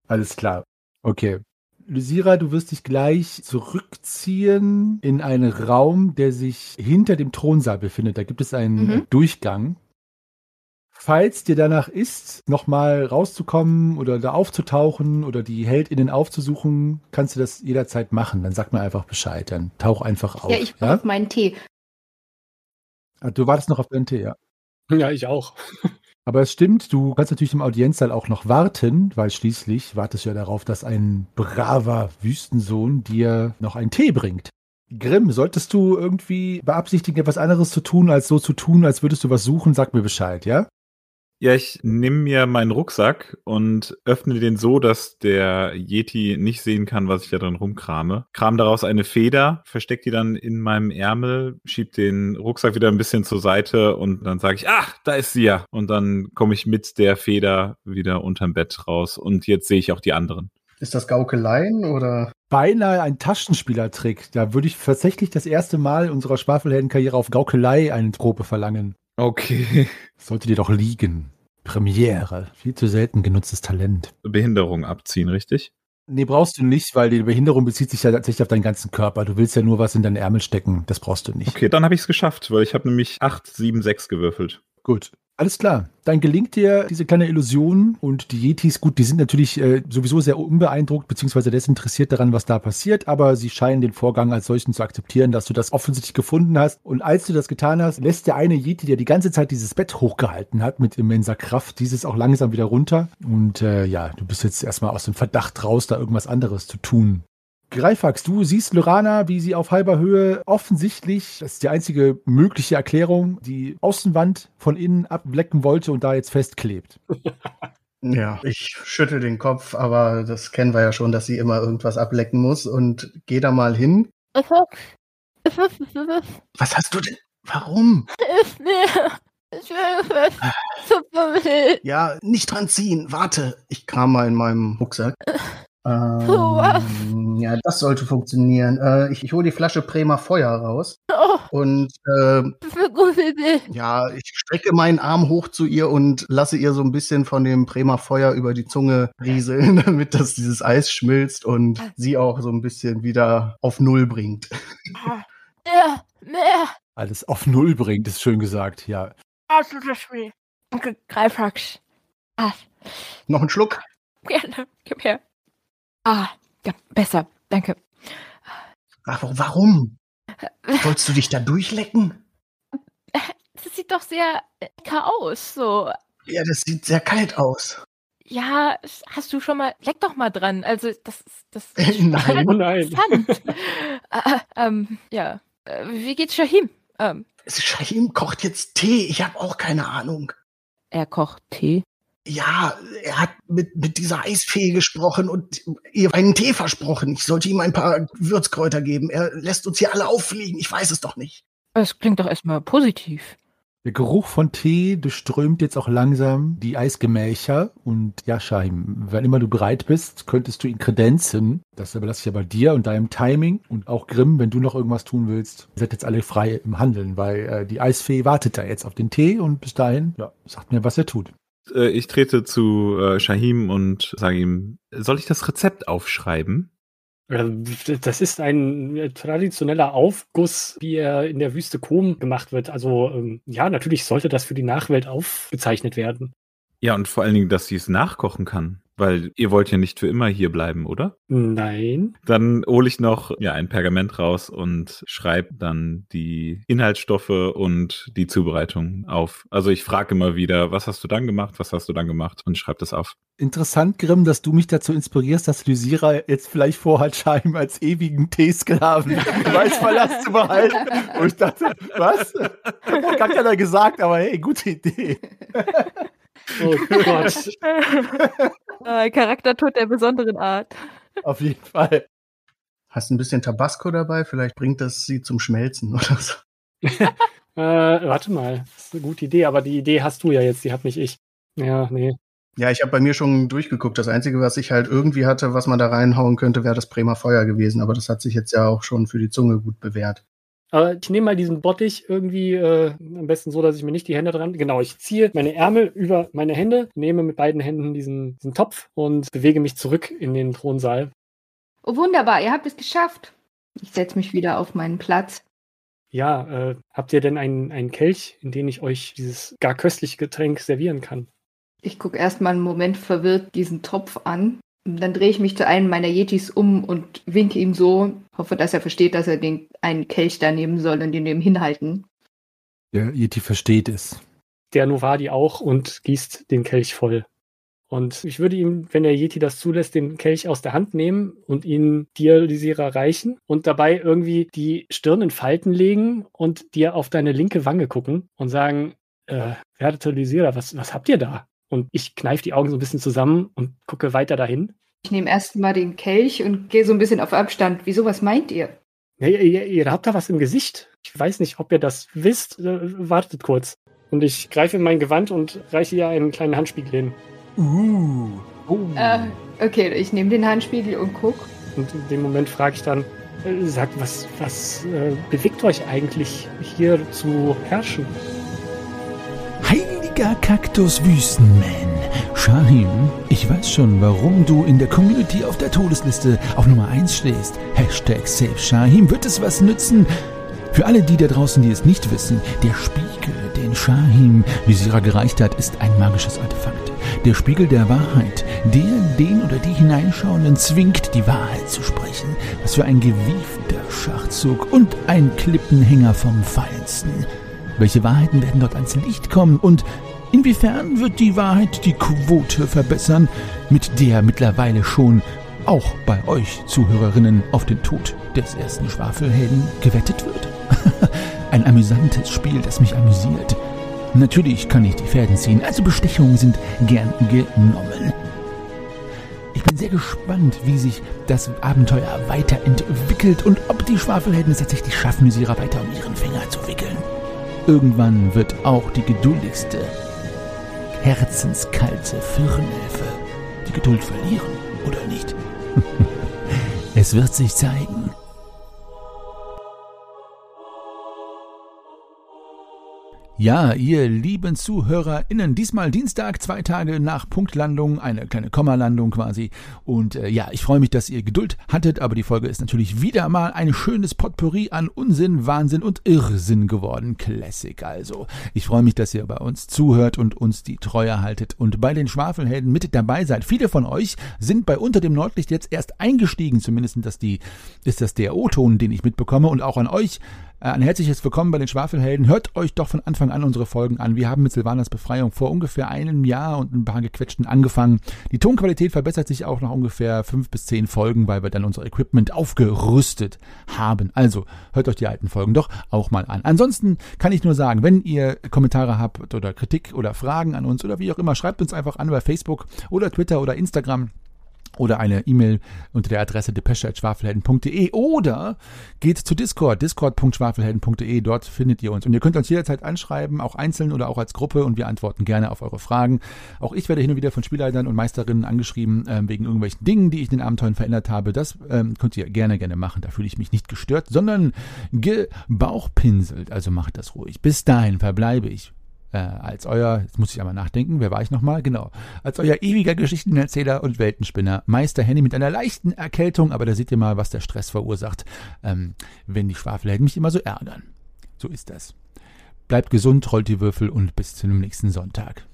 Alles klar. Okay. Lysira, du wirst dich gleich zurückziehen in einen Raum, der sich hinter dem Thronsaal befindet. Da gibt es einen Mhm. Durchgang. Falls dir danach ist, nochmal rauszukommen oder da aufzutauchen oder die HeldInnen aufzusuchen, kannst du das jederzeit machen. Dann sag mir einfach Bescheid. Dann tauch einfach auf. Ja, ich brauche meinen Tee. Ah, Du wartest noch auf deinen Tee, ja. Ja, ich auch. Aber es stimmt, du kannst natürlich im Audienzsaal auch noch warten, weil schließlich wartest du ja darauf, dass ein braver Wüstensohn dir noch einen Tee bringt. Grimm, solltest du irgendwie beabsichtigen, etwas anderes zu tun, als so zu tun, als würdest du was suchen, sag mir Bescheid, ja? Ja, ich nehme mir meinen Rucksack und öffne den so, dass der Yeti nicht sehen kann, was ich da drin rumkrame. Kram daraus eine Feder, versteck die dann in meinem Ärmel, schieb den Rucksack wieder ein bisschen zur Seite und dann sage ich, ach, da ist sie ja. Und dann komme ich mit der Feder wieder unterm Bett raus und jetzt sehe ich auch die anderen. Ist das Gaukeleien oder? Beinahe ein Taschenspielertrick. Da würde ich tatsächlich das erste Mal unserer Schwafelheldenkarriere auf Gaukelei eine Probe verlangen. Okay. Sollte dir doch liegen. Premiere. Viel zu selten genutztes Talent. Behinderung abziehen, richtig? Nee, brauchst du nicht, weil die Behinderung bezieht sich ja tatsächlich auf deinen ganzen Körper. Du willst ja nur was in deinen Ärmel stecken. Das brauchst du nicht. Okay, dann habe ich es geschafft, weil ich habe nämlich 8, 7, 6 gewürfelt. Gut. Alles klar. Dann gelingt dir diese kleine Illusion und die Yetis, gut, die sind natürlich äh, sowieso sehr unbeeindruckt beziehungsweise desinteressiert daran, was da passiert, aber sie scheinen den Vorgang als solchen zu akzeptieren, dass du das offensichtlich gefunden hast. Und als du das getan hast, lässt der eine Yeti, der die ganze Zeit dieses Bett hochgehalten hat mit immenser Kraft, dieses auch langsam wieder runter. Und äh, ja, du bist jetzt erstmal aus dem Verdacht raus, da irgendwas anderes zu tun. Greifax, du siehst Lorana, wie sie auf halber Höhe offensichtlich, das ist die einzige mögliche Erklärung, die Außenwand von innen ablecken wollte und da jetzt festklebt. <laughs> Ja, ich schüttel den Kopf, aber das kennen wir ja schon, dass sie immer irgendwas ablecken muss und geh da mal hin. Was hast du denn? Warum? ist mir. Ich will. Ja, nicht dran ziehen. Warte, ich kram mal in meinem Rucksack. <laughs> was? Ähm, ja, das sollte funktionieren. Äh, ich ich hole die Flasche Bremer Feuer raus Oh, und äh, das ist eine gute Idee. ja, ich strecke meinen Arm hoch zu ihr und lasse ihr so ein bisschen von dem Bremer Feuer über die Zunge rieseln, <laughs> damit das dieses Eis schmilzt und sie auch so ein bisschen wieder auf Null bringt. Ja, mehr. Alles auf Null bringt, ist schön gesagt, ja. Absolutes Spiel. Danke, Greifax. Ah, Noch ein Schluck? gerne. Gib her. Ah, Ja, besser. Danke. Ach, warum? Wolltest du dich da durchlecken? <laughs> Das sieht doch sehr lecker aus, so. Ja, das sieht sehr kalt aus. Ja, hast du schon mal, leck doch mal dran. Also, das ist, das <laughs> ist nein, oh nein. <laughs> äh, ähm, ja. Äh, wie geht's Shahim? Ähm. Shahim kocht jetzt Tee. Ich habe auch keine Ahnung. Er kocht Tee? Ja, er hat mit, mit dieser Eisfee gesprochen und ihr einen Tee versprochen. Ich sollte ihm ein paar Würzkräuter geben. Er lässt uns hier alle auffliegen. Ich weiß es doch nicht. Es klingt doch erstmal positiv. Der Geruch von Tee durchströmt jetzt auch langsam die Eisgemächer und ja, Shahim, wenn immer du bereit bist, könntest du ihn kredenzen. Das überlasse ich aber dir und deinem Timing und auch Grimm, wenn du noch irgendwas tun willst. Ihr seid jetzt alle frei im Handeln, weil äh, die Eisfee wartet da jetzt auf den Tee und bis dahin, ja, sagt mir, was er tut. Äh, ich trete zu äh, Shahim und sage ihm, soll ich das Rezept aufschreiben? Das ist ein äh, traditioneller Aufguss, wie er in der Wüste Kom gemacht wird. Also ähm, ja, natürlich sollte das für die Nachwelt aufgezeichnet werden. Ja, und vor allen Dingen, dass sie es nachkochen kann. Weil ihr wollt ja nicht für immer hier bleiben, oder? Nein. Dann hole ich noch ja, ein Pergament raus und schreibe dann die Inhaltsstoffe und die Zubereitung auf. Also ich frage immer wieder, was hast du dann gemacht, was hast du dann gemacht und schreibe das auf. Interessant, Grimm, dass du mich dazu inspirierst, dass Lysira jetzt vielleicht vorhat, Scheim als ewigen Teesklaven <laughs> im Weißpalast zu behalten. Und ich dachte, was? Hat keiner gesagt, aber hey, gute Idee. Oh Gott. <laughs> äh, Charaktertod der besonderen Art. Auf jeden Fall. Hast ein bisschen Tabasco dabei? Vielleicht bringt das sie zum Schmelzen <laughs> oder so. <laughs> äh, warte mal, das ist eine gute Idee, aber die Idee hast du ja jetzt, die hat nicht ich. Ja, nee. Ja, ich habe bei mir schon durchgeguckt. Das Einzige, was ich halt irgendwie hatte, was man da reinhauen könnte, wäre das Bremer Feuer gewesen. Aber das hat sich jetzt ja auch schon für die Zunge gut bewährt. Aber ich nehme mal diesen Bottich irgendwie, äh, am besten so, dass ich mir nicht die Hände dran. Genau, ich ziehe meine Ärmel über meine Hände, nehme mit beiden Händen diesen, diesen Topf und bewege mich zurück in den Thronsaal. Oh, wunderbar, ihr habt es geschafft. Ich setze mich wieder auf meinen Platz. Ja, äh, habt ihr denn einen, einen Kelch, in den ich euch dieses gar köstliche Getränk servieren kann? Ich gucke erstmal einen Moment verwirrt diesen Topf an dann drehe ich mich zu einem meiner Yetis um und winke ihm so, hoffe, dass er versteht, dass er den einen Kelch da nehmen soll und den neben hinhalten. Der Yeti versteht es. Der Novadi auch und gießt den Kelch voll. Und ich würde ihm, wenn der Yeti das zulässt, den Kelch aus der Hand nehmen und ihn dir, Lysira, reichen und dabei irgendwie die Stirn in Falten legen und dir auf deine linke Wange gucken und sagen, äh, werte Lysira, was, was habt ihr da? Und ich kneife die Augen so ein bisschen zusammen und gucke weiter dahin. Ich nehme erstmal den Kelch und gehe so ein bisschen auf Abstand. Wieso, was meint ihr? Ja, ihr, ihr, habt da was im Gesicht. Ich weiß nicht, ob ihr das wisst. Äh, wartet kurz. Und ich greife in mein Gewand und reiche ihr einen kleinen Handspiegel hin. Uh. Oh. Äh, okay, ich nehme den Handspiegel und guck. Und in dem Moment frage ich dann, äh, sagt, was, was äh, bewegt euch eigentlich, hier zu herrschen? Heiliger Kaktus-Wüstenman. Shahim, ich weiß schon, warum du in der Community auf der Todesliste auf Nummer 1 stehst. Hashtag Save Shahim. Wird es was nützen? Für alle die da draußen, die es nicht wissen, der Spiegel, den Shahim Lysira gereicht hat, ist ein magisches Artefakt. Der Spiegel der Wahrheit, der den oder die Hineinschauenden zwingt, die Wahrheit zu sprechen. Was für ein gewiefter Schachzug und ein Klippenhänger vom Feinsten. Welche Wahrheiten werden dort ans Licht kommen und inwiefern wird die Wahrheit die Quote verbessern, mit der mittlerweile schon auch bei euch Zuhörerinnen auf den Tod des ersten Schwafelhelden gewettet wird? <laughs> Ein amüsantes Spiel, das mich amüsiert. Natürlich kann ich die Fäden ziehen, also Bestechungen sind gern genommen. Ich bin sehr gespannt, wie sich das Abenteuer weiterentwickelt und ob die Schwafelhelden es tatsächlich schaffen, Mysira weiter um ihren Finger zu wickeln. Irgendwann wird auch die geduldigste, herzenskalte Firnelfe die Geduld verlieren, oder nicht? <laughs> es wird sich zeigen. Ja, ihr lieben ZuhörerInnen, diesmal Dienstag, zwei Tage nach Punktlandung, eine kleine Kommalandung quasi. Und äh, ja, ich freue mich, dass ihr Geduld hattet, aber die Folge ist natürlich wieder mal ein schönes Potpourri an Unsinn, Wahnsinn und Irrsinn geworden. Classic also. Ich freue mich, dass ihr bei uns zuhört und uns die Treue haltet und bei den Schwafelhelden mit dabei seid. Viele von euch sind bei Unter dem Nordlicht jetzt erst eingestiegen, zumindest das die, ist das der O-Ton, den ich mitbekomme und auch an euch ein herzliches Willkommen bei den Schwafelhelden. Hört euch doch von Anfang an unsere Folgen an. Wir haben mit Silvanas Befreiung vor ungefähr einem Jahr und ein paar gequetschten angefangen. Die Tonqualität verbessert sich auch nach ungefähr fünf bis zehn Folgen, weil wir dann unser Equipment aufgerüstet haben. Also hört euch die alten Folgen doch auch mal an. Ansonsten kann ich nur sagen, wenn ihr Kommentare habt oder Kritik oder Fragen an uns oder wie auch immer, schreibt uns einfach an bei Facebook oder Twitter oder Instagram oder eine E-Mail unter der Adresse depesche.schwafelhelden.de oder geht zu Discord, discord.schwafelhelden.de, dort findet ihr uns. Und ihr könnt uns jederzeit anschreiben, auch einzeln oder auch als Gruppe und wir antworten gerne auf eure Fragen. Auch ich werde hin und wieder von Spielleitern und Meisterinnen angeschrieben, äh, wegen irgendwelchen Dingen, die ich in den Abenteuern verändert habe. Das ähm, könnt ihr gerne, gerne machen. Da fühle ich mich nicht gestört, sondern gebauchpinselt. Also macht das ruhig. Bis dahin verbleibe ich äh, als euer, jetzt muss ich einmal nachdenken, wer war ich nochmal? Genau, als euer ewiger Geschichtenerzähler und Weltenspinner, Meister Henny mit einer leichten Erkältung, aber da seht ihr mal, was der Stress verursacht, ähm, wenn die Schwafelhelden mich immer so ärgern. So ist das. Bleibt gesund, rollt die Würfel und bis zu dem nächsten Sonntag.